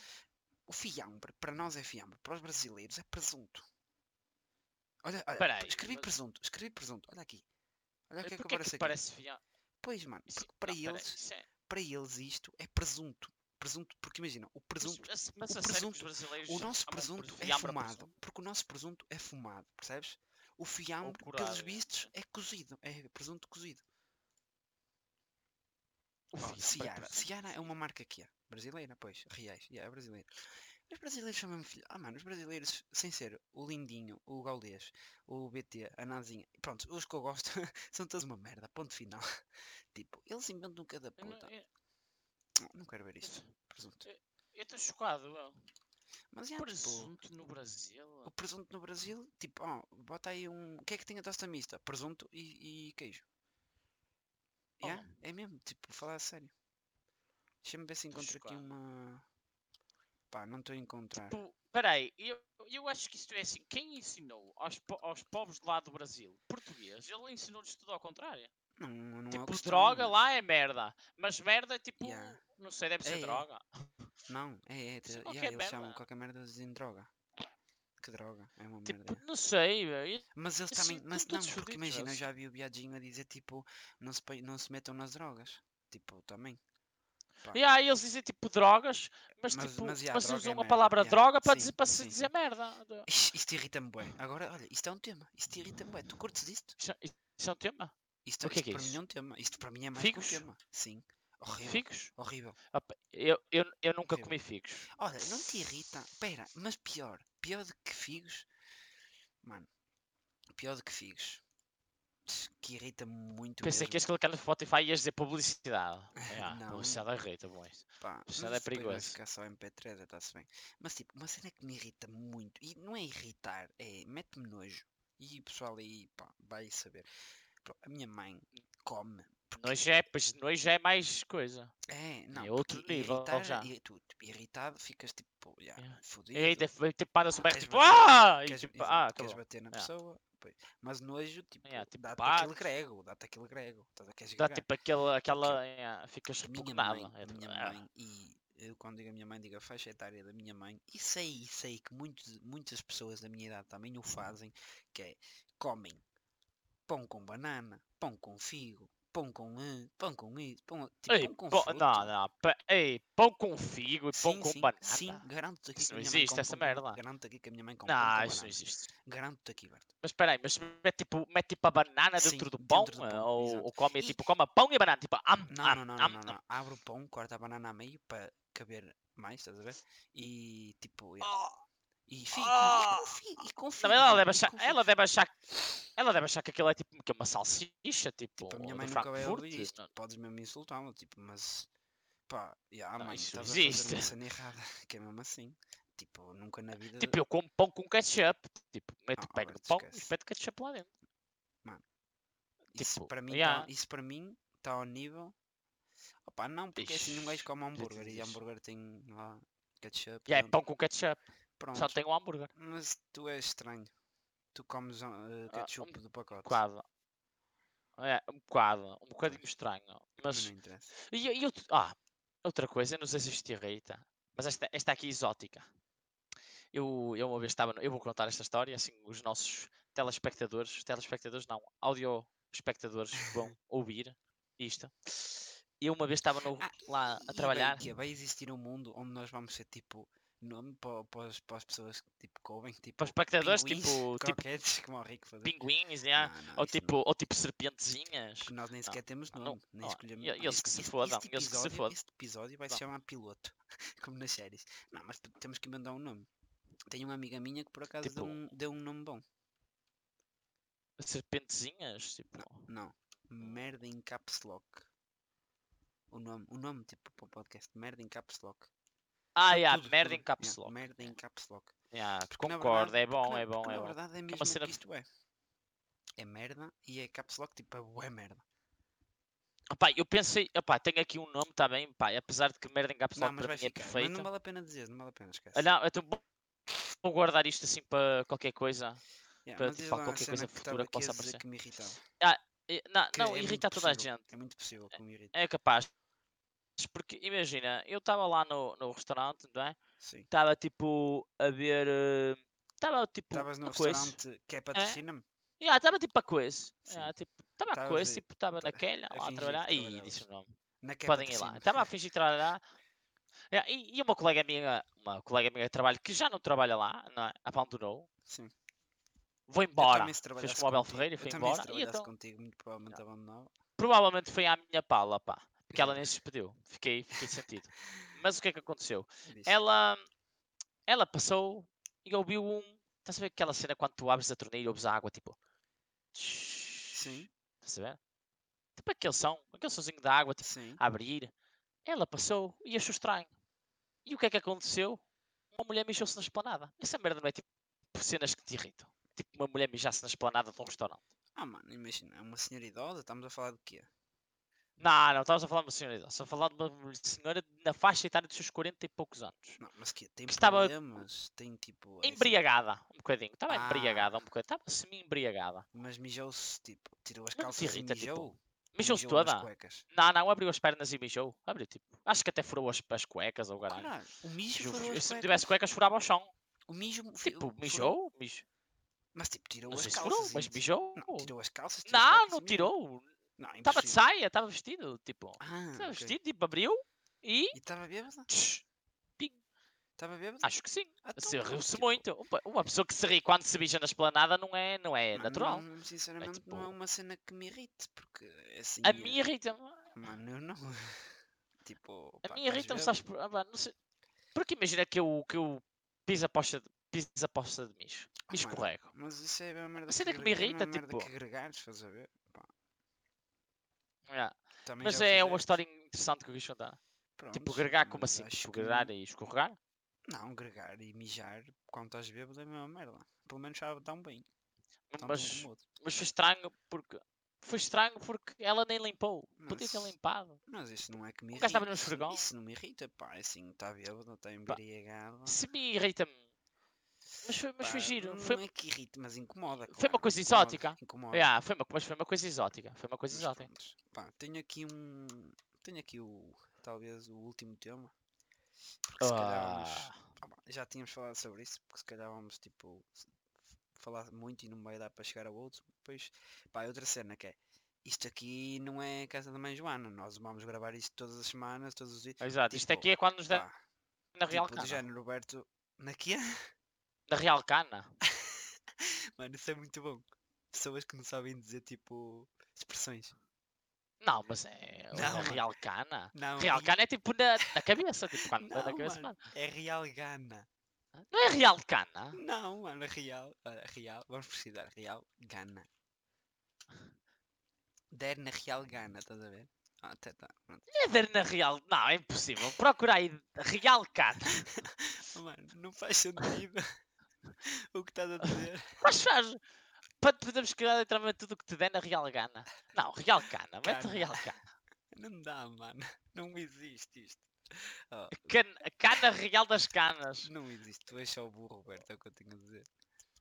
o fiambre, para nós é fiambre, para os brasileiros é presunto. Olha, olha, Peraí, escrevi mas- presunto, escrevi presunto, olha aqui. Olha o que é que é que aqui. parece fiar? Pois, mano, Isso- porque para não, eles, é- para eles isto é presunto. Presunto, porque imagina, o presunto, mas, mas o presunto- o nosso presunto é fumado, porque o nosso presunto é fumado, percebes? O fiambre, pelos é. vistos, é cozido, é presunto cozido. O fiambre é Ciara, Ciara é uma marca que é brasileira, pois, reais, yeah, é brasileira. Os brasileiros mesmo filho. Ah, mano, os brasileiros, sem ser o Lindinho, o Gaulês, o BT, a Nazinha, pronto, os que eu gosto são todos uma merda, ponto final. tipo, eles inventam cada Eu puta. eu- Não, não quero ver isto, presunto. Eu estou chocado, meu. Mas tipo, Presunto no Brasil? o presunto no Brasil, tipo, ó, bota aí um. O que é que tem a tosta mista? Presunto e, e queijo. Oh. Yeah, é mesmo, tipo, falar a sério. Deixa-me ver se encontro aqui uma. Pá, não estou a encontrar. Tipo, peraí, eu, eu acho que isto é assim. Quem ensinou aos, po- aos povos de lá do Brasil português? Ele ensinou-lhes tudo ao contrário. Não, não é tipo, droga lá é merda. Mas merda é tipo. Yeah. Não sei, deve ser É, é. droga. Não, é, é. te- Isso é yeah, qualquer eles chamam merda. qualquer merda dizem droga. Que droga, é uma Tipo, merda. yeah. não sei, velho. Mas eles assim, também. Mas não, porque imagina, eu já vi o Biadinho a dizer tipo, não se, não se metam nas drogas. Tipo, também. Pá. E aí eles dizem tipo drogas, mas, Mas- tipo, mas, yeah, mas droga é usam a merda, palavra yeah. droga para Sim, dizer, para se dizer merda. Ixi, Isto irrita-me bem. Agora, olha, isto é um tema. Isto irrita-me bem. Tu curtes disto? Isso, isso é um tema? Isto, O que é isto que é para mim isso? é um tema. Isto para mim é mais Figos? que um tema. Sim. Horrível. Figos? Horrível. Opa, eu, eu, eu nunca Horrível. comi figos. Olha, não te irrita. Pera, mas pior. Pior do que figos. Mano. Pior do que figos. Que irrita-me muito Pensei mesmo. que ias clicar no Spotify e ias dizer publicidade. Yeah, Não. Publicidade irrita, bom isso. Pá, nada é depois vai perigoso. ficar só MP3, está-se bem. Mas tipo, uma cena que me irrita muito, e não é irritar, é mete-me nojo. E o pessoal aí, pá, vai saber. A minha mãe come. Porque- Nojo é, pois, nojo é mais coisa. É, não, é outro nível irritar, já. e tu, irritado, ficas tipo, já, Yeah. fodido. E aí tipo anda super tipo, ah! Queres, tipo, ah, queres bater na pessoa. Mas nojo, tipo, Yeah, tipo, dá-te aquele bates. grego, dá-te aquele grego. Queres Dá tipo aquela. aquela yeah, ficas A minha repugnado. mãe, é a tipo, minha ah, mãe, e eu quando digo a minha mãe, digo a faixa etária da minha mãe, e sei, e sei que muitos, muitas pessoas da minha idade também o fazem, que é, comem pão com banana, pão com figo, pão com pão com isso, pão, tipo, Ei, pão com pão- fruto. não, não, pa- ei, pão com figo e pão Sim, com sim, banana. sim, garanto-te aqui Isso não existe, come essa pão com- merda. Garanto-te aqui que a minha mãe come pão Não, com isso não existe. Garanto-te aqui, Berto. Mas espera aí, mas mete tipo, mete tipo a banana Sim, dentro do dentro pão? do eh, pão, ou, ou come E- tipo, come pão e a banana, tipo, am, Não, am, não, não, am, não, não, não. Abre o pão, corta a banana a meio para caber mais, estás a ver? E tipo, yeah. Oh, e fico, Ah! e confio, e confio. Não, ela mano, deve e achar, ela deve achar, ela deve achar que aquilo é tipo que é uma salsicha, tipo, Tipo, a minha mãe nunca vai ouvir isto. Podes mesmo insultá-la, tipo, mas pá, yeah, Não, mãe, isso estás a existe. fazer uma cena errada, que é mesmo assim. Tipo, nunca na vida. Tipo, eu como pão com ketchup, tipo, meto, Ah, pego no pão e esquece. meto ketchup lá dentro. isso tipo, para mim yeah. tá, isso para mim está ao nível. Opá, não, porque assim um gajo come Ixi, hambúrguer e hambúrguer tem lá ketchup. E é pão com ketchup, pronto. só tem o hambúrguer, Mas tu és estranho. Tu comes uh, Ah, ketchup um do pacote. bocado. É, um bocado, um bocadinho estranho. Mas não interessa. e, e ah, outra coisa, eu não sei se isto te irrita, mas esta, esta aqui é exótica. Eu, eu uma vez estava, no- eu vou contar esta história, assim, os nossos telespectadores, telespectadores não, audio espectadores vão ouvir isto. Eu uma vez estava no- Ah, lá a trabalhar. que é, vai existir um mundo onde nós vamos ser tipo nome para, para, as, para as pessoas que tipo, ouvem, tipo Para os espectadores, tipo, tipo como o Rico fazia. pinguins, yeah, Não, não, ou, tipo, não. ou tipo serpentezinhas. Porque nós nem sequer temos não, nome, nem escolhemos. eles este- que se fodam, eles que se fodam. Este episódio vai se chamar piloto, como nas séries. Não, mas temos que inventar um nome. Tenho uma amiga minha que por acaso Tipo- deu, um, deu um nome bom. Serpentezinhas, tipo. Não, merda em caps lock. O nome, o nome tipo para o podcast, merda em caps lock. Ah, yeah, tudo, merda em caps Yeah, lock. merda em yeah. caps lock. Yeah, na concordo, verdade- é bom, na- é bom, é na bom. verdade é uma mesmo o cena- que isto é. É merda e é caps lock tipo é merda. Opá, eu pensei, opá, tenho aqui um nome também, pá, apesar de que merda em caps Não, lock mas para vai mim é ficar. Mas perfeito. não vale a pena dizer, não vale a pena, esquece. Ah, não, então vou- guardar isto assim para qualquer coisa. Yeah, para, tipo, para qualquer coisa futura que possa aparecer. que me irritava. Eh, Não, não, é irrita toda a gente. É muito possível que me irrita. É capaz. Porque imagina, eu estava lá no, no restaurante, não é? Sim. Estava tipo a ver. Estava tipo. Estavas no coisa. restaurante que é patrocina-me? Yeah, estava tipo a coisa. Sim. Yeah, tipo, estava a coisa, tipo, estava naquela, a lá a trabalhar. Trabalhavas. disse o nome. É Podem ir lá. Estava a fingir trabalhar. Yeah, e, e uma colega minha, uma colega minha de trabalho que já não trabalha lá, não é? abandonou. Sim. Vou embora. Fez o Abel Ferreira e foi embora. E então, contigo, muito provavelmente abandonava. provavelmente foi à minha pala, pá. Porque ela nem se despediu. Fiquei, fiquei sentido. Mas o que é que aconteceu? Ela, ela passou e ouviu um. Estás a ver aquela cena quando tu abres a torneira e ouves a água, tipo. Sim, Estás a ver? Tipo aquele som, aquele sonzinho da água, tipo, sim. a abrir. Ela passou e achou estranho. E o que é que aconteceu? Uma mulher mijou-se na esplanada. Essa merda não é tipo cenas que te irritam. Tipo uma mulher mijar-se na esplanada de um restaurante. Ah, mano, imagina, é uma senhora idosa, estamos a falar de quê? Não, não, estávamos a falar de uma senhora idosa. Estamos a falar de uma senhora na faixa etária dos seus 40 e poucos anos. Não, mas que tem Que estava- problemas, tem tipo... é Embriagada, um bocadinho. Estava Ah. embriagada um bocadinho. Estava semi-embriagada. Mas mijou-se, tipo, tirou as Não calças e irrita, tipo, mijou? Ou Mijou-se mijou toda. Não, não, abriu as pernas e mijou. Abriu tipo. Acho que até furou as, as cuecas ou o caralho. Caralho, o mijo furou se não tivesse cuecas, furava ao chão. O mijo... Tipo, mijou? Mijou. Mas tipo, tirou Não as calças furou, mas e- mijou. Não, tirou as calças, tirou as Não, não e tirou. Não, Estava de impossível. saia, estava vestido. Tipo, Ah, estava ok. vestido, tipo, abriu e. E estava bêbada? Estava bêbada? Acho que sim. Ah, Se então, riu-se tipo, muito. Uma- Uma pessoa que se ri quando se bija na esplanada não é, não é mano, natural. Não, sinceramente, não é tipo- uma cena que me irrite, porque assim... A é- mim irrita-me. Mano, eu não... tipo, A pá, mim irrita-me, sabes? por- ah, pá, não sei. Porque imagina que eu, que eu piso a posta de, piso a de mijo. Ah, E mano, escorrego. Mas isso é a merda A cena que me agre- é uma irrita, merda tipo- que agregares, estás a ver? Yeah. Mas já é uma história interessante que eu quis contar. Tipo, Prontos, gregar como mas assim? Tipo, que gregar e escorregar? Não, gregar e mijar quando estás bêbado é a mesma merda. Pelo menos tão bem. Tanto um Mas, como o outro. mas foi estranho porque. Foi estranho porque ela nem limpou. Podia ter Mas- limpado. Mas isso não é que me irrita. gajo estava no isso- esfregão. Isso não me irrita, pá. É assim, está bêbado, está embriagado. Se me irrita-me. Mas foi, mas foi giro. Não Foi, é que irrita, mas incomoda. foi uma claro, coisa incomoda, exótica. Incomoda. Yeah, foi uma, mas foi uma coisa exótica. Foi uma coisa Mas exótica. prontos, pá, tenho aqui um. Tenho aqui o. Talvez o último tema. Porque se calhar vamos. Ah, já tínhamos falado sobre isso, porque se calhar vamos tipo. Falar muito e não vai dar para chegar a outro. Depois, pá, outra cena que é. Isto aqui não é casa da mãe Joana. Nós vamos gravar isto todas as semanas, todos os dias. exato. Isto Tipo, aqui é quando nos dá Pá, na Real tipo, do Cana. género, Roberto. Na quê? Na Real Cana. Mano, isso é muito bom. Pessoas que não sabem dizer tipo expressões. Não, mas é. Não, na. Real Cana. Não, Real ri- Cana é tipo na, na cabeça. Tipo quando dá na Não, cabeça. mano. É Real Gana. Não é Real Cana? Não, mano, é Real. Olha, Real. Vamos precisar. Real Gana. Der na Real Gana, estás a ver? Ah, até tá. pronto. É ver na Real. Não, é impossível. Procura aí Real Cana. Mano, não faz sentido o que estás a dizer. Mas faz. Para te podermos criar literalmente tudo o que te der na Real Gana. Não, Real Cana. Mete. Real Cana. Não dá, mano. Não existe isto. Oh, Cana, cana Real das Canas. não existe. Tu és só o burro, Roberto, é o que eu tenho a dizer.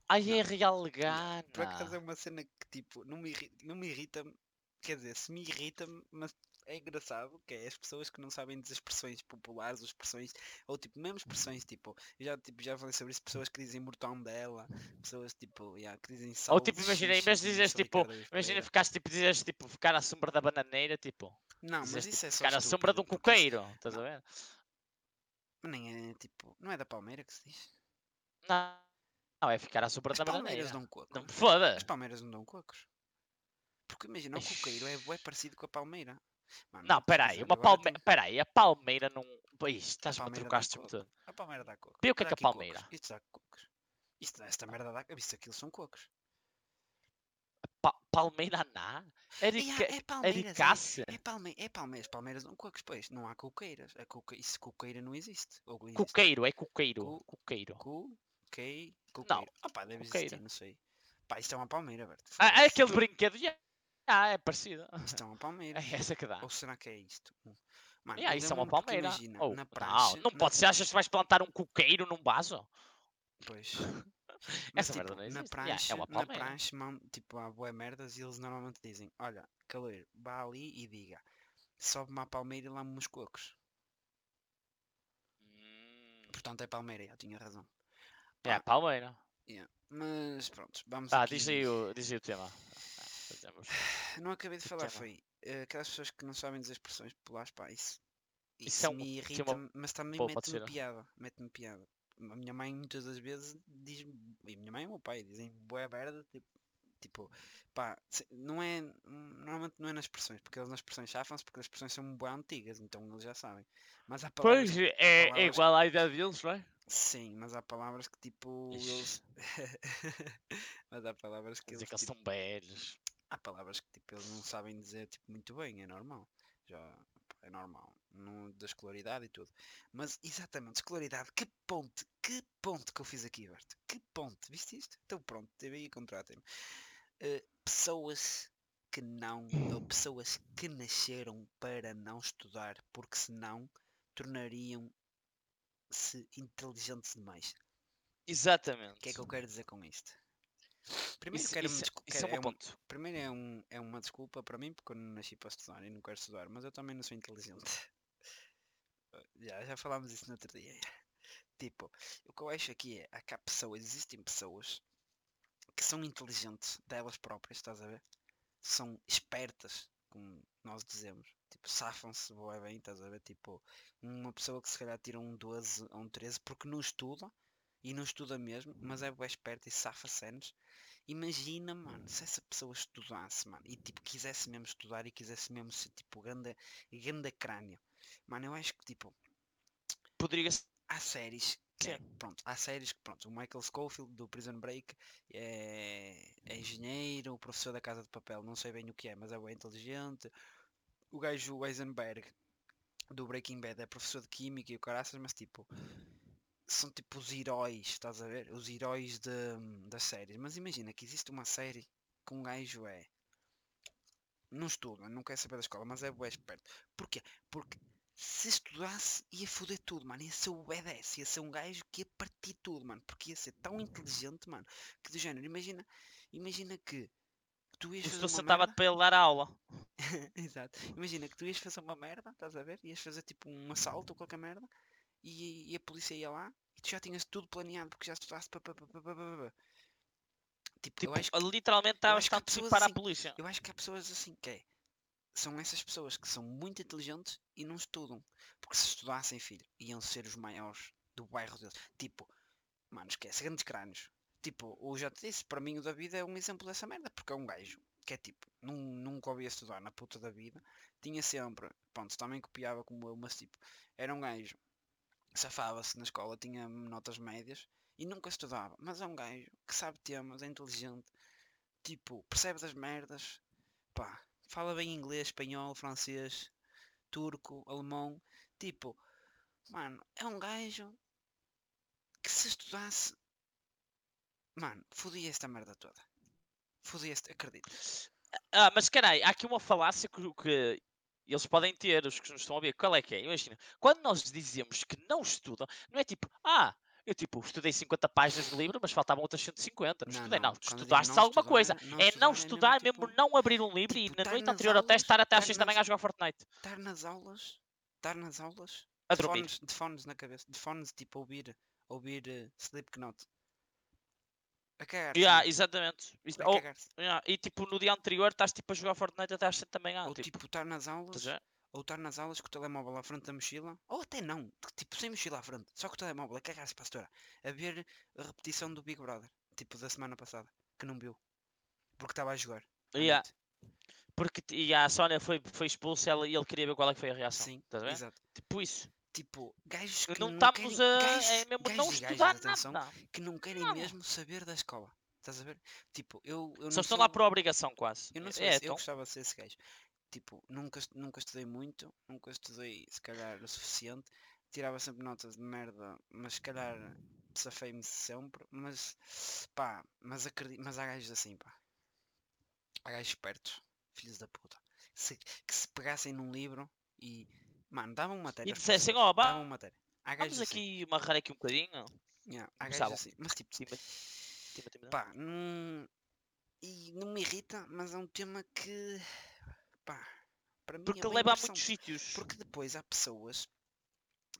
Ai, é Real Gana. Por acaso é uma cena que tipo, não me irrita, não me irrita quer dizer, se me irrita mas é engraçado, que é as pessoas que não sabem das expressões populares, ou expressões, ou tipo, mesmo expressões, tipo, eu já, tipo, já falei sobre isso, pessoas que dizem mortão dela, pessoas tipo, yeah, que dizem Ou salve, tipo, imagina, em vez de dizeres tipo, imagina ficares tipo, dizes tipo, ficar à sombra da bananeira, tipo. Não, mas isso é tipo, só ficar à sombra de um coqueiro. Estás a ver? Nem é tipo, não é da palmeira que se diz? Não, não é ficar à sombra As da palmeiras bananeira. dão coco. Não me foda. As palmeiras não dão cocos. Porque imagina, o coqueiro é, bué parecido com a palmeira. Mano, Não, vou peraí, uma palmeira. Peraí, a palmeira não. Ih, estás-me a palmeira trocar este coco. todo. A palmeira dá coco. Vê o que é que é aqui cocos. palmeira. Isto dá cocos. Isto, esta merda dá. Isto aquilo são cocos. Pa palmeira na? Erica... é palmeiras. É, é, palme, é palmeiras. Palmeiras dão cocos, pois. Não há coqueiras. A coque... Isso coqueira não existe. Ou existe. Coqueiro, é coqueiro. Cu- Coqueiro. Cu, quei, coqueiro. Ah pá, deve existir, não sei. Pá, isto é uma palmeira, Berto. Ah, é aquele brinquedo. yeah. Ah, é parecido. Isto é uma palmeira. É essa que dá. Ou será que é isto? Mano, Yeah, eu isso é uma palmeira. Imagina, Oh, na não, praxe, não na- pode ser. Achas que vais plantar um coqueiro num vaso? Pois. Essa Mas, merda tipo, não na praxe, Yeah, é uma na man- tipo, há boé merdas e eles normalmente dizem, olha, caloiro, vá ali e diga, sobe-me à palmeira e lame-me os cocos. Hum, Portanto é palmeira, já tinha razão. É, Pá, palmeira. yeah. Mas pronto, vamos Ah, aqui. diz aí o, diz aí o tema. Não acabei de falar, foi eh, aquelas pessoas que não sabem dizer expressões populares, pá, isso, Isso isso é um me irrita, mas também bom, pode mete-me piada, mete-me piada. A minha mãe muitas das vezes diz, e a minha mãe e o meu pai dizem boa merda, tipo, tipo, pá, não é, normalmente não é nas expressões, porque eles nas expressões chafam-se porque as expressões são boas antigas, então eles já sabem. Mas há palavras, Pois, há é, é palavras igual à idade deles, não é? sim, mas há palavras que tipo, eles, mas há palavras que Quer dizer eles, que eles tipo, são velhos. Há palavras que tipo, eles não sabem dizer tipo, muito bem, é normal. Já é normal. No, da escolaridade e tudo. Mas exatamente, escolaridade, que ponte, que ponte que eu fiz aqui, Berto. Que ponte, viste isto? Então pronto, teve aí contratem-me. Eh, pessoas que não, ou pessoas que nasceram para não estudar, porque senão tornariam-se inteligentes demais. Exatamente. O que é que eu quero dizer com isto? Primeiro Isso, quero isso, isso é é um- ponto. Primeiro é, um, é uma desculpa para mim porque eu não nasci para estudar e não quero estudar, mas eu também não sou inteligente. já, já falámos isso no outro dia. Tipo, o que eu acho aqui é, há cá pessoas, existem pessoas que são inteligentes delas próprias, estás a ver? São espertas, como nós dizemos. Tipo, safam-se bué bem, estás a ver? Tipo, uma pessoa que se calhar tira um 12 ou um 13 porque não estuda, e não estuda mesmo, mas é bué esperta e safa cenas. Imagina, mano, se essa pessoa estudasse, mano, e tipo, quisesse mesmo estudar e quisesse mesmo ser tipo ganda, ganda crânio. Mano, eu acho que tipo, Poderia ser. há séries que é, Sim. pronto, há séries que pronto, o Michael Scofield do Prison Break é, é engenheiro, o professor da Casa de Papel, não sei bem o que é, mas é bem inteligente. O gajo Eisenberg do Breaking Bad é professor de Química e o caraças, mas tipo, são tipo os heróis, estás a ver? Os heróis de, das séries. Mas imagina que existe uma série que um gajo é. Não estuda, não quer saber da escola, mas é bué esperto. Porquê? Porque se estudasse ia foder tudo, mano. Ia ser o BDS, ia ser um gajo que ia partir tudo, mano. Porque ia ser tão inteligente, mano, que do género, imagina, imagina que tu ias O fazer sentava-te merda. para ele dar aula. Exato. Imagina que tu ias fazer uma merda, estás a ver? Ias fazer tipo um assalto ou qualquer merda e, e a polícia ia lá e tu já tinhas tudo planeado porque já estudaste. pá, pá, pá, pá, pá, pá, pá. Tipo, eu Tipo, acho que literalmente estavas tanto tipo pessoas para a assim. polícia. Eu acho que há pessoas assim que é. São essas pessoas que são muito inteligentes e não estudam. Porque se estudassem, filho, iam ser os maiores do bairro deles. Tipo, mano, esquece, grandes crânios. Tipo, o já te disse, para mim o David é um exemplo dessa merda, porque é um gajo que é tipo, nun- nunca ouvia estudar na puta da vida, tinha sempre, pronto, também copiava como eu, mas tipo, era um gajo, safava-se na escola, tinha notas médias e nunca estudava, mas é um gajo que sabe temas, é inteligente, tipo, percebe das merdas, pá, fala bem inglês, espanhol, francês, turco, alemão, tipo, mano, é um gajo que se estudasse, mano, fodia esta merda toda. Fodia este, acredito. Ah, mas caralho, há aqui uma falácia que, que eles podem ter, os que nos estão a ver. Qual é que é? Imagina, quando nós dizemos que não estudam, não é tipo, ah, eu tipo, estudei 50 páginas do livro, mas faltavam outras 150. Não, Não, estudei, não, não. Estudaste não alguma coisa. estudar, não é não estudar é mesmo, estudar, é mesmo, tipo, não abrir um livro e tipo, na estar noite anterior ao teste estar até às estar 6 da manhã a jogar Fortnite. Estar nas aulas, estar nas aulas, A de dormir. fones, de fones na cabeça, de fones tipo ouvir, ouvir uh, Slipknot. A cagar-se, Yeah, mano, exatamente. Isso- a ou- yeah, E tipo, no dia anterior estás tipo a jogar Fortnite até às 7 da manhã. Ou tipo, tipo estar nas aulas, ver? ou estar nas aulas com o telemóvel à frente da mochila, ou até não, tipo sem mochila à frente, só com o telemóvel a cagar-se para a a ver a repetição do Big Brother, tipo da semana passada, que não viu, porque estava a jogar. Yeah. Porque e a Sónia foi, foi expulsa e ele queria ver qual é que foi a reação. Sim, ver? exato. Tipo isso. Tipo, gajos que Não não, estamos querem, a. gajos, é mesmo gajos não estudar atenção, nada. que não querem Nada. mesmo saber da escola. Estás a ver? Tipo, eu, eu Só não estão sou, lá por obrigação, quase. eu não sou é, esse, eu então. gostava de ser esse gajo. Tipo, nunca, nunca estudei muito, nunca estudei se calhar o suficiente, tirava sempre notas de merda, mas se calhar safei-me sempre, mas pá, mas acredito, mas há gajos assim, pá. Há gajos espertos, filhos da puta, se- que se pegassem num livro e, mano, davam matéria. E dissessem, ó, vá- davam matéria. Há Vamos assim. aqui amarrar aqui um bocadinho. Yeah, há gajos assim, mas tipo, Tima, tima, tima. pá, não, e não me irrita, mas é um tema que, pá, para mim Porque é leva a muitos sítios. Porque depois há pessoas,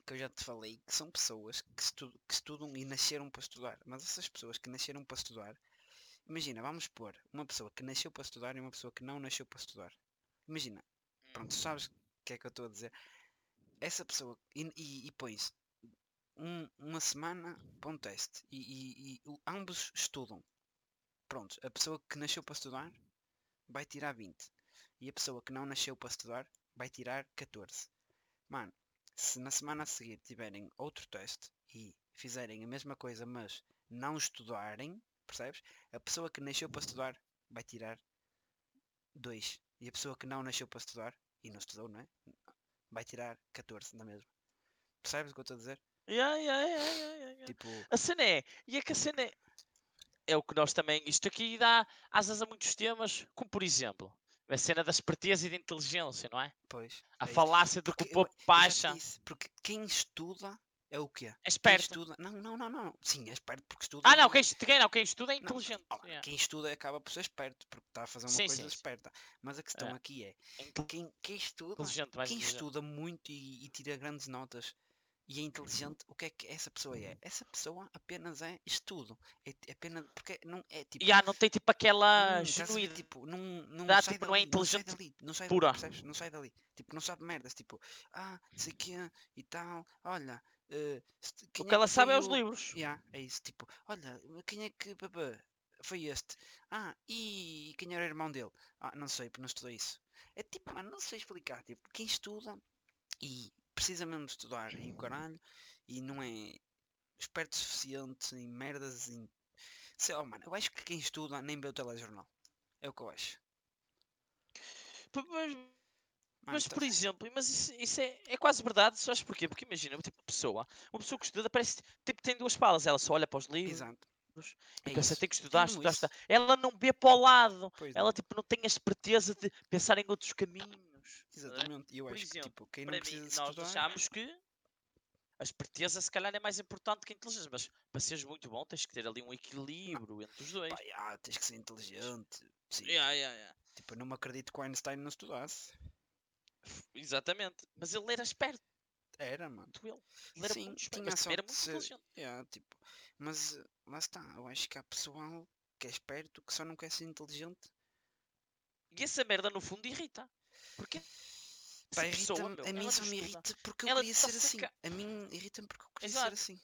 que eu já te falei, que são pessoas que, estu- que estudam e nasceram para estudar. Mas essas pessoas que nasceram para estudar, imagina, vamos pôr uma pessoa que nasceu para estudar e uma pessoa que não nasceu para estudar. Imagina, pronto, Hum. sabes o que é que eu estou a dizer? Essa pessoa, e, e, e põe-se um- uma semana para um teste e, e- e ambos estudam. Pronto, a pessoa que nasceu para estudar vai tirar 20 e a pessoa que não nasceu para estudar vai tirar 14. Mano, se na semana a seguir tiverem outro teste e fizerem a mesma coisa, mas não estudarem, percebes? A pessoa que nasceu para estudar vai tirar 2 e a pessoa que não nasceu para estudar e não estudou, não é? Vai tirar 14 na mesma. Percebes o que eu estou a dizer? Yeah, yeah, yeah, yeah. Tipo, A cena é, e é que a cena é, é o que nós também, isto aqui dá asas a muitos temas, como por exemplo, a cena da esperteza e da inteligência, não é? pois. A é falácia do que o povo baixa porque quem estuda é o quê? é esperto. estuda. Não, não, não, não. Sim, é esperto porque estuda. Ah não, quem, estu- quem não, quem estuda é Não, inteligente. yeah. Quem estuda acaba por ser esperto, porque está a fazer uma Sim, coisa sim, esperta. Mas a questão É. aqui é, É quem, quem estuda, inteligente, quem inteligente. estuda muito e, e tira grandes notas e é inteligente, o que é que essa pessoa é? Essa pessoa apenas é estudo. É, é apenas, porque não é tipo... E ah, não tem tipo aquela Hum, genuída. tipo, não, não dá, sai tipo, não é dali, não sai inteligente dali, não sai pura. dali, percebes? Não sai dali. Tipo, não sabe merdas, tipo, ah, sei que e tal, olha, se- O que ela que sabe é os o- livros. Yeah, é isso, tipo, olha, quem é que foi este? Ah, e quem era o irmão dele? Ah, não sei, porque não estudei isso. É tipo, mano, não sei explicar, tipo, quem estuda e precisa mesmo de estudar e o caralho, e não é esperto o suficiente em merdas, em... Sei lá, mano, eu acho que quem estuda nem vê o telejornal. É o que eu acho. Mas, mas tá- por exemplo, mas isso, isso é, é quase verdade, sabes porquê? Porque imagina, tipo, pessoa, uma pessoa que estuda parece tipo, tem duas palas, ela só olha para os livros Exato. e É pensa, tem que estudar, estudar, isso. estudar. Ela não vê para o lado, Pois ela não. tipo, não tem a esperteza de pensar em outros caminhos. ver? Exatamente. E eu Por acho que exemplo, tipo, quem não precisa mim, de nós estudar. achamos que a esperteza se calhar é mais importante que a inteligência, mas para seres muito bom tens que ter ali um equilíbrio entre os dois. Pá, tens que ser inteligente. Sim. Yeah, yeah. Tipo, eu não me acredito que o Einstein não estudasse. Exatamente. Mas ele era esperto, Era, mano. ele. Ele era Sim, muito esperto, tinha era muito ser- inteligente. Yeah, tipo, mas lá está. Eu acho que há pessoal que é esperto que só não quer ser inteligente. E essa merda no fundo irrita. Porque Pá, essa pessoa, meu, a mim só me irrita porque eu Ela queria ser assim. A mim irrita-me porque eu queria Exato. ser assim.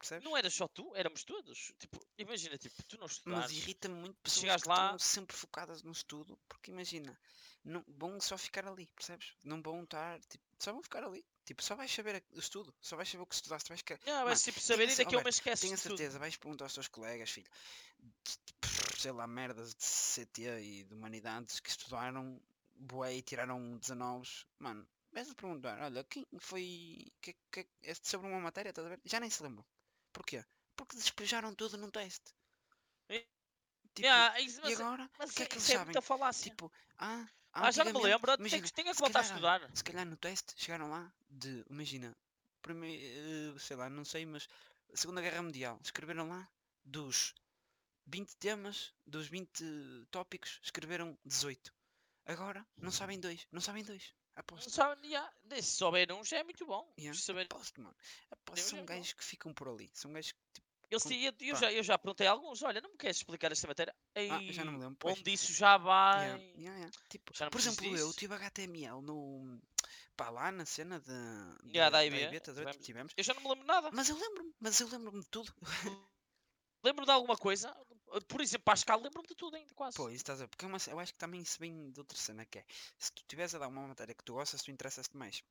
Percebes? Não era só tu, éramos todos. Tipo, imagina, tipo, tu não Mas estudares. irrita-me muito pessoas chegares que lá- estão sempre focadas no estudo, porque imagina, não vão só ficar ali, percebes? Não vão estar, tipo, só vão ficar ali. Tipo, só vais saber o estudo, só vais saber o que estudaste, vais ficar. Ah, vais tipo saber tenha e ce- daqui a um Alberto, mês esqueces Tenho a de tudo. certeza, vais perguntar aos teus colegas, filho, sei lá, merdas de CT e de humanidades que estudaram bué e tiraram 19, mano, vais perguntar, olha, quem foi que, que, é sobre uma matéria, estás a ver? Já nem se lembram. Porquê? Porque despejaram tudo num teste. É. Tipo, Yeah, isso- e mas, agora, mas o que é que eles é sabem? falácia. Tipo, ah, ah, já não me lembro. Imagina, que, tenho que voltar a calhar- estudar. se calhar no teste chegaram lá de, imagina, primeiro, sei lá, não sei, mas Segunda Guerra Mundial, escreveram lá dos 20 temas, dos 20 tópicos, escreveram 18. Agora não sabem dois, não sabem dois. Aposto. Yeah, se souber um já é muito bom. Yeah, Aposto, mano. Aposto, Eu são já não. gajos que ficam por ali. São gajos que tipo, Eu, sei- eu, eu já, eu já perguntei a alguns, olha, não me queres explicar esta matéria? Ah, eu já não me Ei, lembro, pois. Onde isso já vai. Yeah, yeah, yeah. Tipo, Já por exemplo, eu disso. tive HTML no. pá, lá na cena de. Yeah, da da IB, IB, Tivemos. Eu já não me lembro nada. Mas eu lembro-me, mas eu lembro-me de tudo. Lembro de alguma coisa. Por exemplo, Pascal, lembro-me de tudo ainda, quase. Pois, estás a ver? Porque é uma eu acho que também isso vem de outra cena que é. Se tu estiveres a dar uma matéria que tu gostas, tu interessas-te mais.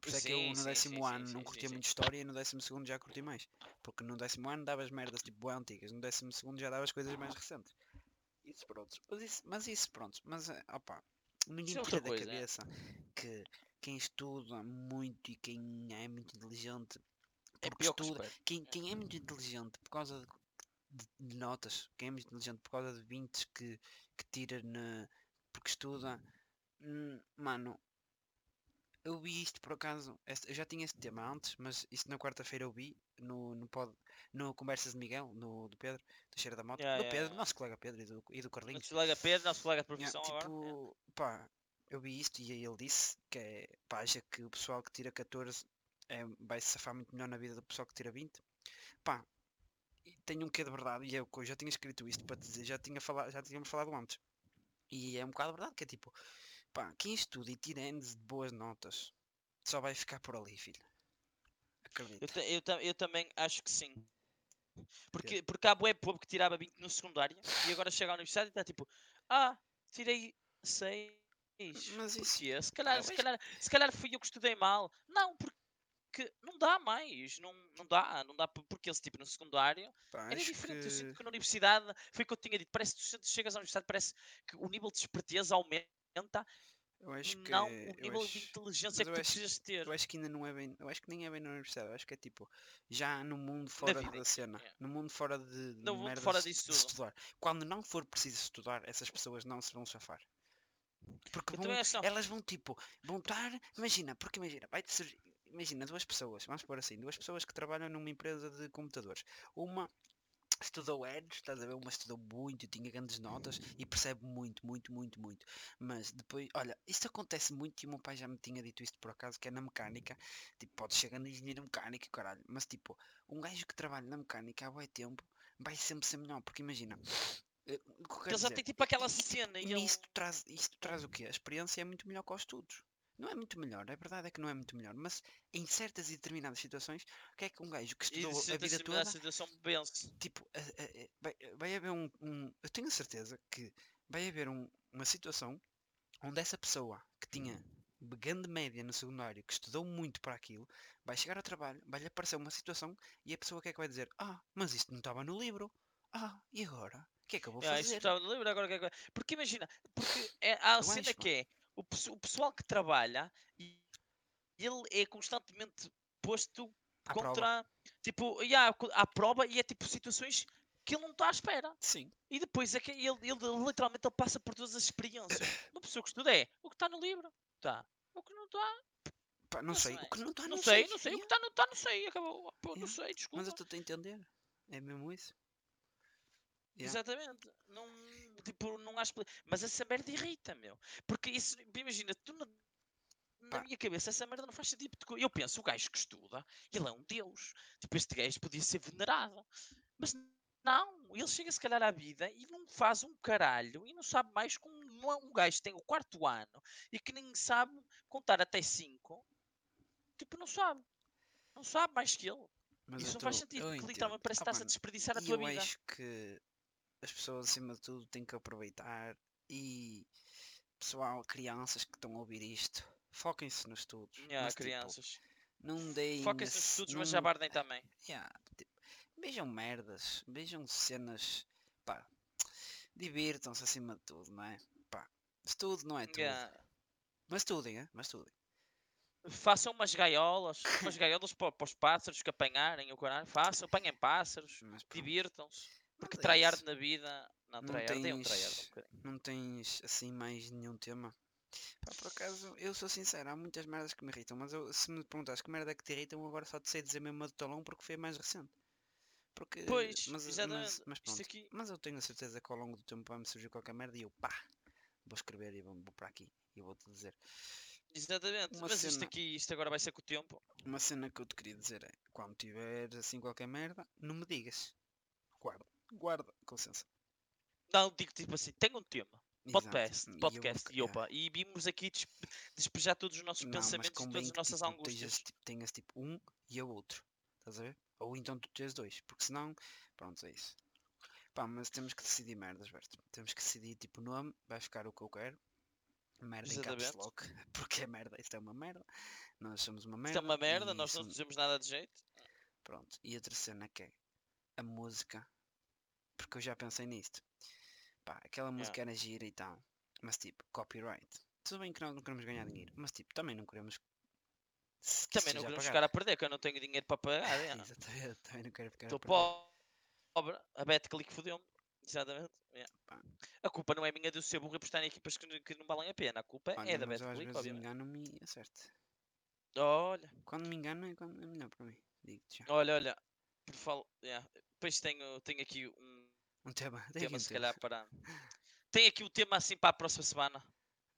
Por isso é que eu no décimo sim, sim, ano não sim, curtia sim, muito história e no décimo segundo já curti mais. Porque no décimo ano davas merdas tipo bué antigas, no décimo segundo já davas coisas mais recentes. Isso pronto. Mas isso, mas isso pronto. Mas eh, opa, ninguém é tira da coisa, é. cabeça que quem estuda muito e quem é muito inteligente É porque que estuda, quem, quem é muito inteligente por causa de, de- de notas, quem é muito inteligente por causa de 20 que, que tira na, porque estuda, hum, mano, eu vi isto por acaso, eu já tinha este tema antes, mas isto na quarta-feira eu vi no, no, pod, no Conversas de Miguel, no, do Pedro, do Cheira da Moto, Yeah, do yeah, Pedro, yeah. nosso colega Pedro e do, e do Carlinhos. Nosso colega Pedro, nosso colega de profissão agora. yeah. tipo, pá, eu vi isto e aí ele disse que é, pá, acha que o pessoal que tira 14 é, vai se safar muito melhor na vida do pessoal que tira 20. Pá, tem um quê de verdade, e é eu já tinha escrito isto para te dizer, já, tinha falado, já tínhamos falado antes. E é um bocado verdade, que é tipo, pá, quem estuda e tira N's de boas notas, só vai ficar por ali, filho. Eu, Acredita. ta- eu, ta- eu também acho que sim. Porque, porque há bué povo que tirava 20 no secundário e agora chega à universidade e está tipo, ah, tirei 6. Mas isso- Porquê? Se calhar, se, calhar, se calhar fui eu que estudei mal. Não, porque não dá mais. Não, não dá, não dá. por- Porque esse tipo no secundário era diferente. Eu sinto que que na universidade, foi o que eu tinha dito, parece que tu chegas à universidade, parece que o nível de esperteza aumenta, eu acho que não é- o nível acho- de inteligência que tu acho- precisas ter. Eu acho que ainda não é bem, eu acho que nem é bem na universidade, eu acho que é tipo, já no mundo fora vida, da cena, yeah. no mundo fora de, No mundo merdas fora de de estudar. Quando não for preciso estudar, essas pessoas não se vão chafar. Porque vão, elas vão tipo, vão estar, imagina, porque imagina, vai surgir, imagina duas pessoas, vamos pôr assim, duas pessoas que trabalham numa empresa de computadores. Uma estudou Edge, estás a ver? Uma estudou muito e tinha grandes notas e percebe muito, muito, muito, muito. Mas depois, olha, isto acontece muito e o meu pai já me tinha dito isto por acaso, que é na mecânica. Tipo, pode chegar no engenheiro mecânico, caralho. Mas tipo, um gajo que trabalha na mecânica há bué tempo vai sempre ser melhor, porque imagina. eh, o que eu quero Ele já tem tipo aquela e, cena e e ele. isto traz, isto traz o quê? A experiência é muito melhor que os estudos. Não é muito melhor, a verdade é que não é muito melhor, mas em certas e determinadas situações, o que é que um gajo que E estudou se a vida toda situação vence. tipo, vai, vai haver um, um- Eu tenho a certeza que vai haver um- uma situação onde essa pessoa que tinha grande média no secundário, que estudou muito para aquilo, vai chegar ao trabalho, vai-lhe aparecer uma situação e a pessoa que é que vai dizer? Ah, mas isto não estava no livro. Ah, e agora? O que é que eu vou Ah, isto fazer? estava no livro, agora o que é que Porque imagina, porque é, há a cena que é o, o pessoal que trabalha ele é constantemente posto À prova. contra tipo, yeah, à prova e é tipo situações que ele não está à espera. Sim, E depois é que ele, ele literalmente ele passa por todas as experiências. Uma pessoa que estuda é o que está no livro. está. O que não está, Pá, não, Não sei. sei. O que não está, não, não, sei, não sei. O que está, não está, não sei. Acabou. Pô, não Yeah. sei, desculpa. Mas eu estou a entender. É mesmo isso. Yeah. Exatamente. Não, tipo, não há Mas essa merda irrita, meu. Porque isso, imagina, tu na, minha cabeça essa merda não faz sentido. porque Eu penso, o gajo que estuda, ele é um deus. Tipo, este gajo podia ser venerado. Mas não, ele chega se calhar à vida e não faz um caralho e não sabe mais como não é um gajo que tem o quarto ano e que nem sabe contar até cinco. Tipo, não sabe. Não sabe mais que ele. Mas Isso eu não faz tô- sentido, eu porque literalmente parece Ah, que estás a desperdiçar a tua eu vida. acho que as pessoas, acima de tudo, têm que aproveitar e pessoal, crianças que estão a ouvir isto, foquem-se nos estudos. Yeah, mas, tipo, crianças. não deem. Foquem-se nos estudos, mas não- jabardem também. Yeah, tipo, vejam merdas, vejam cenas, pá, divirtam-se acima de tudo, não é? Pá, estudo não é tudo. Yeah. Mas estudem, é? Mas estudem. Façam umas gaiolas, umas gaiolas para, para os pássaros que apanharem o caralho. Façam, apanhem pássaros, Mas divirtam-se. Porque é tryhard na vida. Não, Não tryhard é um tryhard um tens- não tens assim mais nenhum tema? Pá, por acaso, eu sou sincero, há muitas merdas que me irritam, mas eu, se me perguntas que merda é que te irritam, eu agora só te sei dizer mesmo a do talão porque foi a mais recente. Porque, Pois, mas, mas, mas Isto pronto. aqui. Mas eu tenho a certeza que ao longo do tempo vai-me surgir qualquer merda e eu pá, vou escrever e vou, vou para aqui e vou-te dizer. Exatamente. Uma Mas isto cena- aqui, isto agora vai ser com o tempo. Uma cena que eu te queria dizer é, quando tiver assim qualquer merda, não me digas. Guarda, guarda, com licença. Não, digo tipo assim, tenho um tema. Exato, Podcast, e eu podcast, e opa, e vimos aqui despe- despejar todos os nossos Não, pensamentos todas as que, nossas tipo, angústias. Tenhas, tipo, tenhas tipo um e o outro. Estás a ver? Ou então tu tens dois. Porque senão, pronto, é isso. Pá, mas temos que decidir merdas, Berto. Temos que decidir tipo o nome, vai ficar o que eu quero. Merda em caps Exatamente. lock. Porque é merda, isto é uma merda. Nós somos uma Isto merda. é uma merda, nós não somos- dizemos nada de jeito. Pronto. E outra cena que é a música. Porque eu já pensei nisto. Pá, aquela música era gira e tal. Mas tipo, copyright. Tudo bem que nós não queremos ganhar dinheiro. Mas tipo, também não queremos. Também não queremos ficar a perder, que eu não tenho dinheiro para pagar. é. Exatamente, também não quero ficar a Estou perder. pobre. A BetClick fodeu-me. Exatamente. yeah. A culpa não é minha de eu ser burro e apostar em equipas que, que não valem a pena. A culpa Olha, é da BetClick, obviamente. engano-me acerto. Olha, Quando me engano é quando é melhor para mim. Olha, olha. Por fal... yeah. Depois tenho, tenho aqui um Um tema. Tem aqui tema, um se calhar, para. Tem aqui o tema assim para a próxima semana.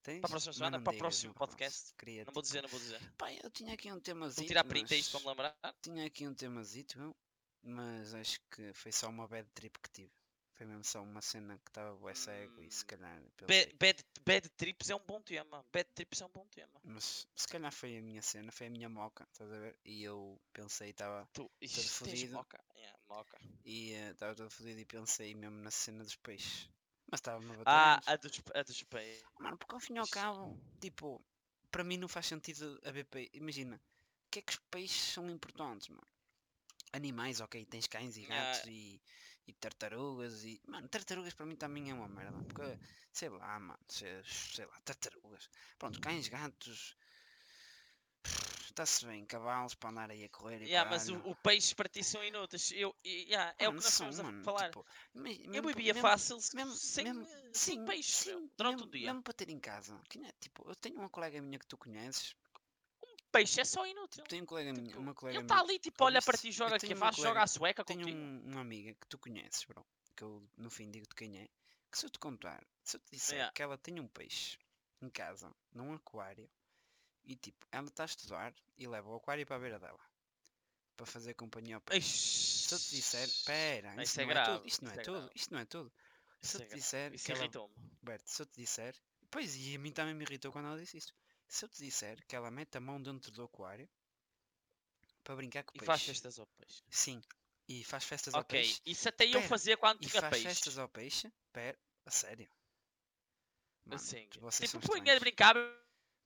Tens? Para a próxima Mas semana, para o próximo podcast. Queria, Não vou dizer, não vou dizer. Pá, eu tinha aqui um Vou temazito. tirar print isto para mas... me lembrar. Tinha aqui um temazito, eu, mas acho que foi só uma bad trip que tive. Foi mesmo só uma cena que estava bué cego e se Hum, calhar. Bad, bad, bad Trips é um bom tema. Bad Trips é um bom tema. Mas se calhar foi a minha cena, foi a minha moca, estás a ver? E eu pensei, estava fodido. Moca. E estava todo fodido e pensei mesmo na cena dos peixes. Mas estava-me a bater Ah, a dos, a dos peixes. Mano, porque ao fim e ao cabo, tipo, para mim não faz sentido haver peixe. Imagina, o que é que os peixes são importantes, mano? Animais, ok, tens cães e Yeah. gatos e, e tartarugas e. Mano, tartarugas para mim também é uma merda. Porque, sei lá, mano, sei, sei lá, tartarugas. Pronto, cães, gatos. Está-se bem, cavalos para andar aí a correr e Yeah, mas o, o peixe para ti são inúteis. Eu, yeah, é o Mano, que nós são, estamos a mano, falar. tipo, eu mesmo pa- vivia mesmo- fácil mesmo- sem, mesmo- sem peixes meu, sim, durante o dia. mesmo para ter em casa. Quem é, tipo, eu tenho uma colega minha que tu conheces. Peixe é só inútil. Tenho um colega minha, Tipo, uma colega ele está minha. ali, tipo, olha para ti, joga Eu aqui, tenho faz, joga a sueca Tenho contigo. um, uma amiga que tu conheces, bro. Que eu no fim digo-te quem é. Que se eu te contar, se eu te disser Yeah. que ela tem um peixe em casa, num aquário, e tipo, ela está a estudar e leva o aquário para a beira dela. Para fazer companhia ao peixe. Se eu te disser, pera, Isso isto é não é grave, tudo, isto não isso é é tudo, não é tudo. Se Isso eu é te disser Isso ela, irritou-me. Berto, se eu te disser, pois e a mim também me irritou quando ela disse isto. Se eu te disser que ela mete a mão dentro do aquário para brincar com o E peixe. faz festas ao peixe. Sim. E faz festas ao Ok, peixe. isso até eu Pera, fazia quando E tinha faz peixe. festas ao peixe? Pera, a sério. Mano, Assim, tipo, punha a brincar,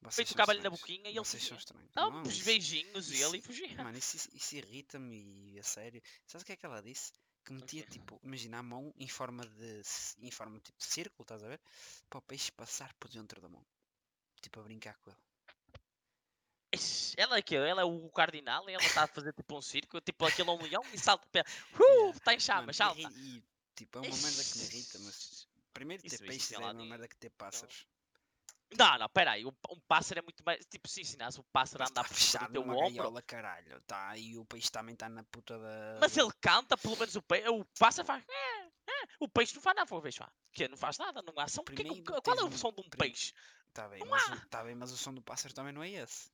Vocês são tocava-lhe na boquinha e ele Vocês são fugia. Dava Não, uns isso- beijinhos e isso- ele e fugia. Mano, isso, isso- isso irrita-me e a sério. Sabes o que é que ela disse? Que metia quê? tipo, imagina a mão em forma de. em forma tipo de círculo, estás a ver? Para o peixe passar por dentro da mão. Tipo a brincar com ele. Ela é que Ela é o cardinal e ela está a fazer tipo um circo, tipo aquele é um leão e salta pé. Uh, está em chamas, salta. irri- e, tipo, é uma merda que me irrita, mas primeiro ter Isso, isso peixes tem é uma merda que ter pássaros. Não, não, peraí. Um, um pássaro é muito mais. Tipo, se ensinasse o pássaro a Mas andar está por cima do fechado teu numa ombro. gaiola, caralho. Tá, e o peixe também está na puta da... Mas do- ele canta, pelo menos o peixe. O pássaro faz. "É, é". O peixe não faz nada, peixe faz. Que não faz nada, não há som. Que que o- Primeiro qual é o um- som de um peixe? Tá bem, Não mas, há. tá bem, mas o som do pássaro também não é esse.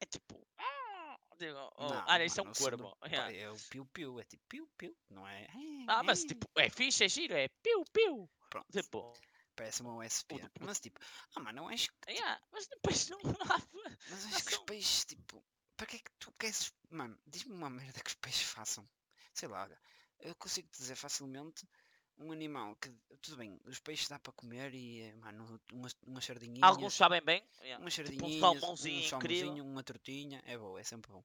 É tipo. "Ah", digo, oh, Não, ah, isso é um do corvo. yeah. É o piu-piu, é tipo piu-piu, não é? Ah, mas é. tipo, é fixe, é giro, é piu-piu. Pronto, Tipo, parece uma USP. Mas tipo, ah mano, eu acho que yeah, mas depois não há. Mas Não acho que os peixes, tipo, para que é que tu queres. Mano, diz-me uma merda que os peixes façam. Sei lá, olha, eu consigo dizer facilmente um animal que. Tudo bem, os peixes dá para comer e, eh, mano, umas, umas sardinhas. Alguns sabem bem. yeah. Umas Tipo sardinhas, um salmãozinho um salmãozinho, uma tortinha, é bom, é sempre bom.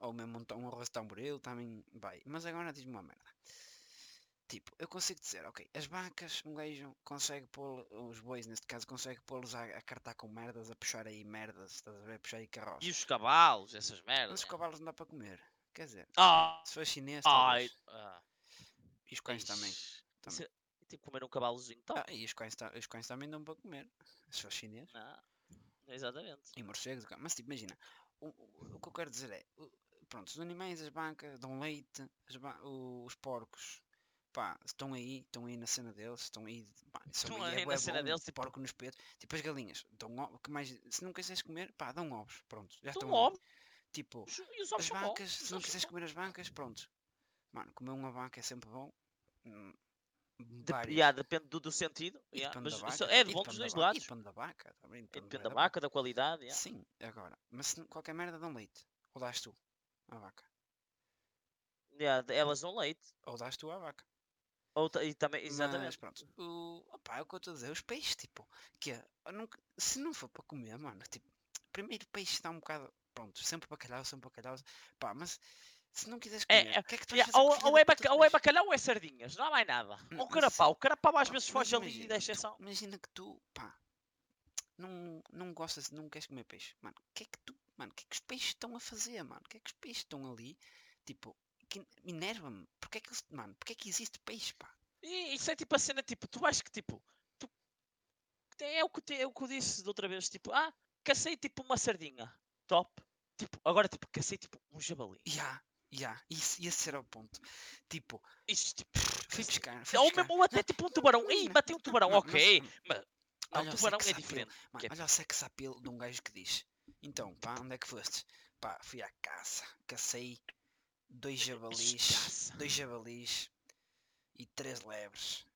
Ou mesmo um, um arroz tamboril também vai. Mas agora diz-me uma merda. Tipo, eu consigo dizer, ok, as vacas, um gajo consegue pôr, os bois neste caso, consegue pô-los a, a cartar com merdas, a puxar aí merdas, estás a ver, a puxar aí carroça. E os cavalos, essas Mas merdas. os yeah. cavalos não dá para comer. Quer dizer, Ah, se for chinês, ai, ah, E os cães também. também. é- Tipo comer um cavalozinho. Então, Ah, e os cães, os cães também dão para comer. Se for chinês. não, exatamente. E morcegos. Mas tipo, imagina. O, o- o que eu quero dizer é. Pronto, os animais, as bancas, dão leite. as ba- os porcos. Pá, estão aí, estão aí na cena deles, estão aí, pá, isso Estão aí é aí na bué cena bom, deles, tipo- porco no espeto, tipo as galinhas, dão que mais, se não quiseres comer, pá, dão ovos, pronto, já estão óbvio, Tipo, os ovos as os se não ovos quiseres comer as vacas, pronto. Mano, comer uma vaca é sempre bom. Hum. Yeah, depende do, do sentido. Yeah, depende mas da vaca, é de bom dos da dois E lados. depende da vaca também. Depende, Depende bué da vaca, da qualidade. yeah. Sim, agora. Mas se qualquer merda dão leite. Ou dás tu à vaca. Yeah, elas dão leite. Ou dás tu à vaca. Ou, e também, Mas exatamente. pronto. O, opá, é o que eu estou a dizer. Os peixes, tipo. Que é, nunca, se não for para comer, mano. Tipo, primeiro peixe está um bocado. Pronto, sempre bacalhau, sempre bacalhau. Pá, mas se não quiseres É, comer, é, o que é que tu Yeah, fazer ou, ou, é filha da puta baca, do ou é bacalhau ou é sardinhas, não há mais nada. Não, Ou mas- carapau, o carapau às vezes mas foge ali e deixa tu- só. Imagina que tu, pá, não, não gostas, não queres comer peixe. Mano, o que é que tu, mano, o que é que os peixes estão a fazer, mano? O que é que os peixes estão ali? Tipo, que enerva-me. Porquê é que, mano, porquê é que existe peixe, pá? E isso é tipo a cena, tipo, tu vais que tipo. Tu, é, o que, te- é o que eu disse da outra vez, tipo, ah, cacei tipo uma sardinha. Top. Tipo, agora tipo, cacei tipo um jabali. Ya, ya, isso, esse era o ponto. Tipo, Isso tipo. fui pescar, fui Ou mesmo até Não, tipo um tubarão. Ei, imagina, matei um não, tubarão, não, ok. mas- Mas não, olha o tubarão é diferente. Mano, é- olha o sex appeal de um gajo que diz. Então, pá, onde é que foste? Pá, fui à caça, cacei dois jabalis, dois jabalis e três lebres.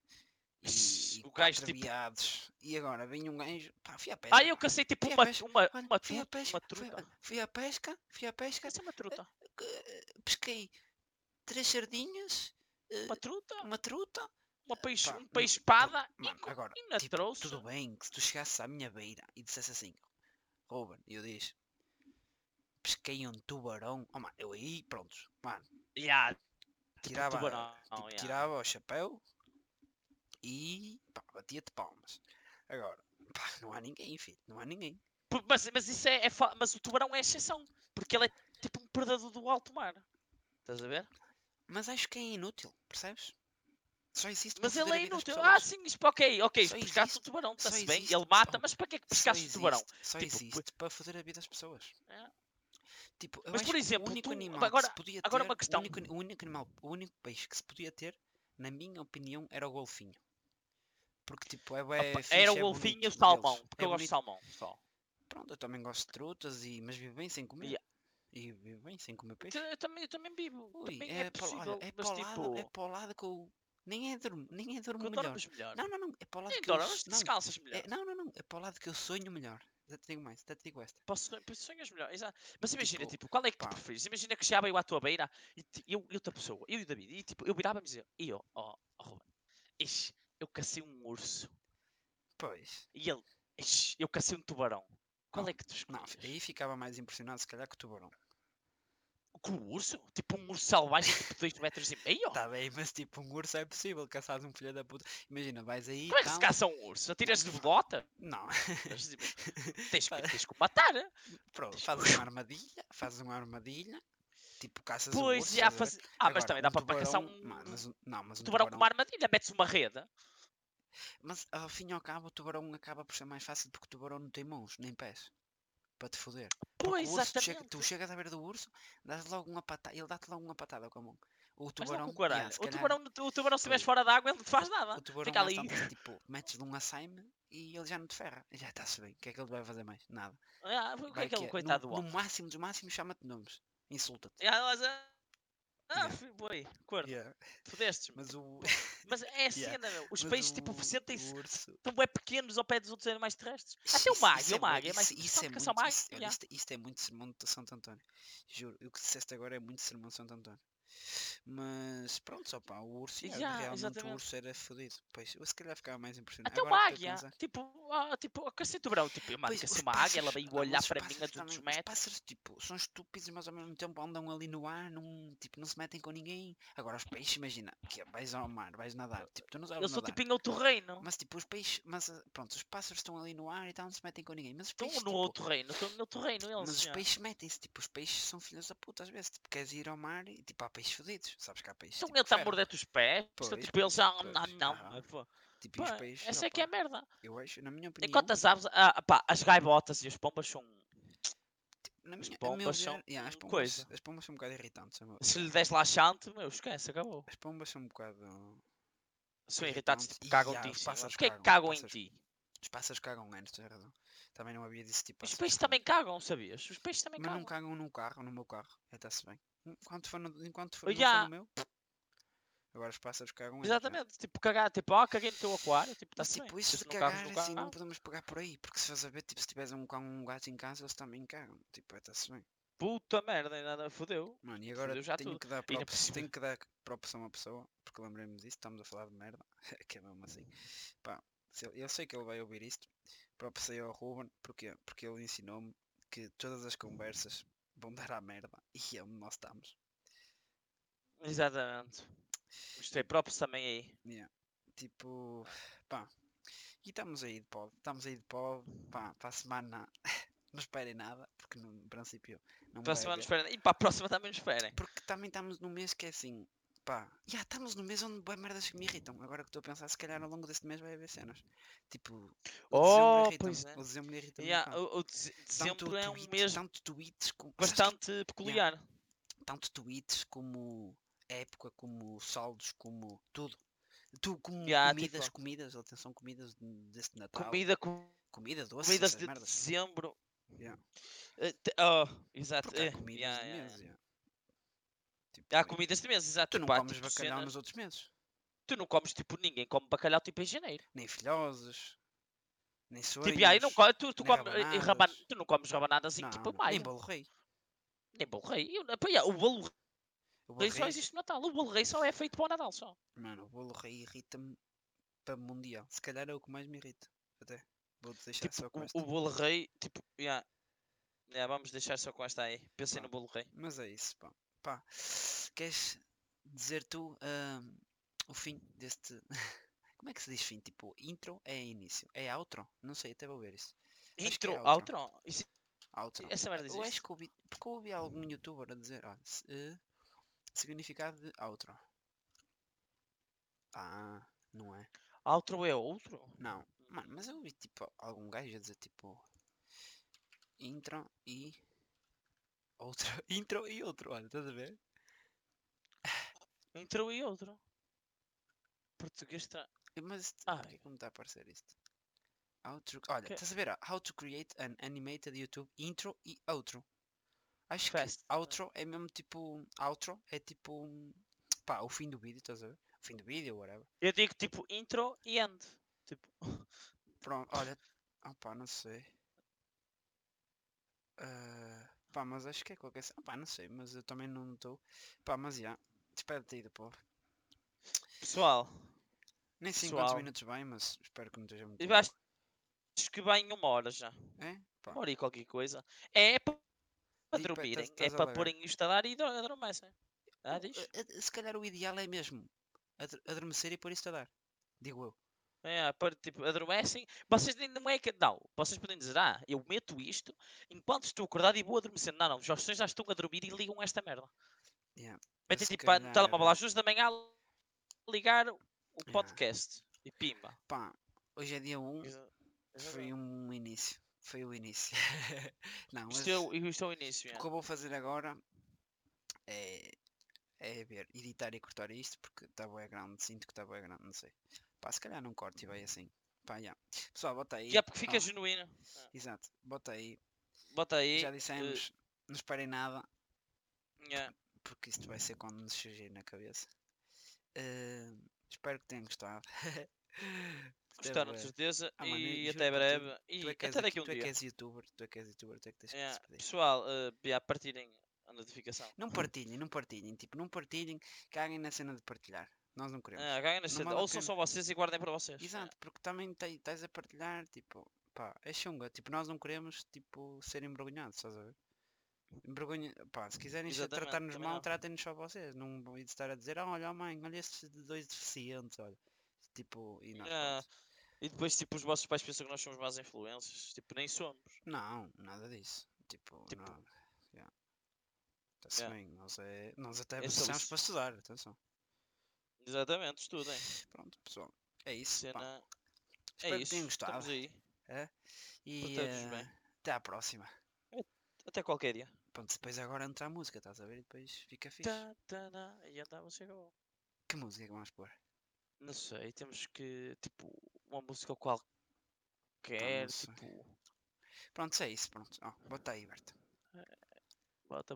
E, e o gajo, tipo- veados. E agora vem um gajo, pá, fui à pesca. Ah, eu cacei tipo uma, uma, olha, uma, fui à truta, pesca, uma fui, fui à pesca, fui à pesca, Essa é uma truta. eh, pesquei três sardinhas, eh, Uma truta. uma truta. Uma peixe, pá, um peixe espada. E, Mano, co- agora, e na tipo, trouxe. tudo bem que se tu chegasses à minha beira e dissesse assim, Ruben, e eu disse, pesquei um tubarão, oh, mano, eu aí, pronto, mano, Yeah, tipo tirava, tubarão, tipo, yeah. tirava o chapéu e pá, batia-te palmas. Agora, pá, não há ninguém, filho, não há ninguém. Mas, mas isso é, é fa- Mas o tubarão é exceção. Porque ele é tipo um predador do alto mar. Estás a ver? Mas acho que é inútil, percebes? Só existe Mas para ele é inútil. Ah, sim, isto, ok, ok. Só Pescaste o tubarão, está-se bem. Ele mata, mas para que é que pescaste o tubarão? Só Tipo, existe para foder a vida das pessoas. É. Tipo, Mas, por que exemplo, o único tu- animal que agora- se podia agora ter, uma questão. O único, o único animal, o único peixe que se podia ter, na minha opinião, era o golfinho. Porque tipo, é, bué Opa, fixe, Era o é golfinho e bonito o salmão. deles, Porque é eu gosto de bonito. salmão só. Pronto, eu também gosto de trutas, e, mas vivo bem sem comer. Yeah. E vivo bem sem comer peixe. Eu, também, eu também vivo. Ui, também é, é, possível. é mas paulada, tipo, é paulada com. Nem é dormo, nem é dormo que melhor. melhor. Não, não, não, é para o lado Nem que eu... Não, descansas melhor. é, não, não, não, é para o lado que eu sonho melhor. Até te digo mais, até te digo esta. Posso, sonhas melhor, exato. Mas imagina, Tipo, tipo, qual é que pá. tu preferes? Imagina que chegava eu à tua beira e ti- eu e outra pessoa, eu e o David, e tipo, eu virava-me e dizia, e eu, ó, oh, Ruben, ixi, eu cacei um urso. Pois. E ele, ixi, eu cacei um tubarão. Qual Não, é que tu Não, escolhes? aí ficava mais impressionado se calhar com o tubarão. Com o urso? Tipo um urso selvagem, tipo 2 metros e meio? Tá bem, mas tipo, um urso é possível caçar um filho da puta. Imagina, vais aí. Como é que se caça um urso? Atiras de velota? Não, Mas, tipo, Tens, que- tens que o matar. né? pronto, fazes uma armadilha, fazes uma armadilha, tipo, caças um Pois, urso. já faz... Ah, mas Agora, também dá um para caçar um, tubarão- ma- mas um- não, mas um um tubarão com uma armadilha, metes uma rede. Mas ao fim e ao cabo o tubarão acaba por ser mais fácil porque o tubarão não tem mãos, nem pés. Para te foder. Porque Pois, o urso, tu, chega- tu chegas à beira do urso, dás logo uma patada, ele dá-te logo uma patada com a mão. O tubarão, com o yeah, tubarão, o tubarão se estiveres Pois. fora da água, ele não te faz nada. o tubarão Fica ali. tantas, tipo, metes-lhe um açaime e ele já não te ferra. Já está-se bem. O que é que ele vai fazer mais? Nada. Ah, o que Vai é aquele é, coitado do no, homem? no máximo dos máximos chama-te nomes. Insulta-te. Ah, ah, ah, Yeah. boi, corno, Yeah. fodestes Mas o. Mas é a Yeah. cena, meu. Os mas peixes, o- tipo, sentem-se urso. tão bem pequenos ao pé dos outros animais terrestres. Até Isso- o mago, isso o mago é mais isso- é muito, isso, yeah. isto, isto é muito sermão de Santo António. Juro, o que disseste agora é muito sermão de Santo António. Mas pronto, só pá, o urso, yeah, Yeah, realmente o exatamente. urso era fodido. Pois, eu se calhar ficava mais impressionado. Até Agora uma águia, pensar- tipo, ah, tipo, a cacete tubarão, tipo, mano, que uma águia, ela veio ah, olhar para mim a pássaros 200 também- metros. Os pássaros, tipo, são estúpidos, mas ao mesmo tempo andam ali no ar, não, tipo, não se metem com ninguém. Agora, os peixes, imagina, que é, vais ao mar, vais nadar, tipo, tu não sabes Eu sou nadar. tipo em outro reino. Mas, tipo, os peixes, mas, ah, pronto, os pássaros estão ali no ar e tal, não se metem com ninguém. Mas os Estão peixes, no tipo, outro reino, estão no outro reino, eles. mas os peixes metem-se, tipo, os peixes são filhos da puta às vezes. Tipo, queres ir ao mar e, tipo, há peixes fodidos. Sabes que há peixes, Então tipo, ele está a morder-te os pés, então, Pois, tipo, eles já. pois, Não, não, mas, pô. Tipo, os Pá, peixes, essa é que é a merda. eu acho, na minha opinião, Enquanto as aves, ah, pá, as gaivotas e as pombas são. na as minha, a meu pombas são yeah, as, pombas, coisa. as pombas são um bocado irritantes. Se lhe des laxante, meu, esquece, acabou. As pombas são um bocado. São Irritantes. tipo, yeah, em os cima. pássaros Porquê que cagam, cagam em ti? Os pássaros cagam anos, tens razão. Também não havia disso tipo. Os peixes cagam. também cagam, sabias? Os peixes também Mas não cagam. cagam no carro, no meu carro. Está-se bem. Enquanto for no, enquanto for, Oh, for yeah. no meu. Agora os pássaros cagam. Exatamente, tipo, cagar, tipo, ó, caguei no teu aquário, tipo, está-se tipo, bem. isso Se de carro, cagar no assim não podemos pegar por aí. Porque se faz a ver, tipo, se tiveres um cão um gato em casa, eles também cagam. Tipo, está-se bem. Puta merda, nada, fodeu. Mano, e agora já tenho tudo. que dar props, tenho que dar props a uma pessoa, porque lembrei-me disso, estamos a falar de merda, que é mesmo assim. Pá, eu sei que ele vai ouvir isto, props aí ao Ruben, porquê? Porque ele ensinou-me que todas as conversas vão dar à merda e é onde nós estamos. Exatamente. Gostei, próprios também aí. Yeah. Tipo, pá, e estamos aí de pod, estamos aí de pod, pá, para a semana não esperem nada, porque no princípio não Para a vai semana haver. esperem. E para a próxima também nos esperem. Porque também estamos num mês que é assim, pá, já estamos num mês onde boas merdas que me irritam. Agora que estou a pensar, se calhar ao longo deste mês vai haver cenas. Tipo, o Oh, pois é. o dezembro irrita-me um Yeah, bocado. o, Tanto dezembro é um tweet- mês tanto tweets como bastante peculiar. tanto tweets como época, como saldos, como tudo. Tu, como Yeah, comidas, tipo- comidas, atenção, comidas de- deste Natal. Comida, com- comida doce, comidas de merdas. dezembro. Yeah. Te- oh, exato. Porque há eh, comidas yeah, de yeah, mês, yeah. Tipo, Há comidas de mês, exato. Tu não tipo, comes tipo, bacalhau cenas- nos outros meses. Tu não comes tipo ninguém come bacalhau tipo em janeiro. Nem filhoses, nem sonhos. Tipo, aí não tu, tu, comes, raban- tu não comes rabanadas em Não, tipo em maio. nem bolo rei. Nem bolo rei. Eu- pá, yeah, o bolo O bolo rei só existe no Natal. O bolo rei só é feito para o Natal só. mano, o bolo rei irrita-me para mundial. Se calhar é o que mais me irrita. Até. Vou-te deixar só Tipo, com o, esta. o bolo rei, tipo, yeah. Yeah, vamos deixar só com esta aí. Pensei Pá. no bolo rei. Mas é isso, pá. Pá. Queres dizer tu ahm, o fim deste. Como é que se diz fim? Tipo, intro é início. É outro? Não sei, até vou ver isso. Que é Intro, outro. outro. Isso, Outro. essa merda existe. que ouvi, porque eu ouvi algum youtuber a dizer, olha, se- eh, significado de outro. Ah, não é? Outro é outro? Não. Mano, mas eu ouvi tipo algum gajo a dizer tipo intro e outro. intro e outro, olha, estás a ver? Intro e outro. Português está. Eh, Mas Ah, que me está a aparecer isto? Outro, olha, estás a ver? ó, How to create an animated YouTube intro e outro. Acho Fast. que outro é mesmo tipo. Outro é tipo. Pá, o fim do vídeo, estás a ver? O fim do vídeo, whatever. Eu digo tipo intro e end. Tipo, Pronto, olha. Opá, não sei. Ah, pá, mas acho que é qualquer. Opá, não sei, mas eu também não estou. Pá, mas já. Despede-te aí do povo. pessoal, Nem sei em quantos Pessoal. minutos bem, mas espero que não esteja muito eu acho que vai em uma hora já. É? Pá. Uma hora e qualquer coisa. É para Di- pá, dormirem. É a para porem isto a dar e adormecem. Ah, diz? a- a- Se calhar o ideal é mesmo ador- adormecer e pôr isto a dar. Digo eu. É, para, tipo, adormecem. Vocês nem não é que. Não, vocês podem dizer, ah, eu meto isto enquanto estou acordado e vou adormecendo. Não, não, os vocês já estão a dormir e ligam esta merda. Yeah. Metem tipo a- no calhar- telemóvel às duas da manhã ligar o Yeah. podcast. E pimba. Pá, hoje é dia 1, Exa- foi um início. Foi o início. não, mas Isto é, isto é o início. o que eu vou fazer agora é, é ver, editar e cortar isto, porque está bem grande, sinto que está bem grande, não sei. Pá, se calhar não corto e vai assim. Pá, já. Pessoal, bota aí. Já porque fica ó, genuíno. Exato, bota aí. Bota aí. Já eh, dissemos, não esperem nada, yeah. porque isto vai ser quando nos surgir na cabeça. Eh, espero que tenham gostado. Gostaram de certeza. Ah, mano, e até breve. tudo, E Tu é que és, até aqui- daqui a um tu é que dia. és youtuber, tu é que és youtuber, tu é que tens que Yeah. despedir. Pessoal, uh, já partirem a notificação. Não partilhem, não partilhem, tipo, não partilhem, caguem na cena de partilhar. Nós não queremos. Ah, ganhem nesta. vale a Ouçam só vocês e guardem para vocês. Exato, porque também estás a partilhar, tipo, pá, é chunga. Tipo, nós não queremos, tipo, ser envergonhados, estás a ver? Envergonha, pá, se quiserem tratar-nos mal, tratem-nos só vocês. Não vão estar a dizer, "Ah, olha, mãe, olha estes dois deficientes, olha. Tipo, e nós, Ah. E depois, tipo, os vossos pais pensam que nós somos más influências. Tipo, nem somos. Não, nada disso. Tipo, Tipo, não. Yeah. Yeah. bem, nós, é, nós até É precisamos sobre- para estudar, atenção. Exatamente, estudem. Pronto, pessoal, é isso. Cena. Espero É que isso. tenham Estamos gostado. aí. E Portamos eh, bem. até à próxima. Até qualquer dia. Pronto, depois agora entra a música, estás a ver? E depois fica fixe. Tá, tá, tá, E então chegou. Que música é que vamos pôr? Não sei, temos que. Tipo, uma música qualquer. Tipo. Pronto, é isso, pronto. Ó, bota aí, Berta. Bota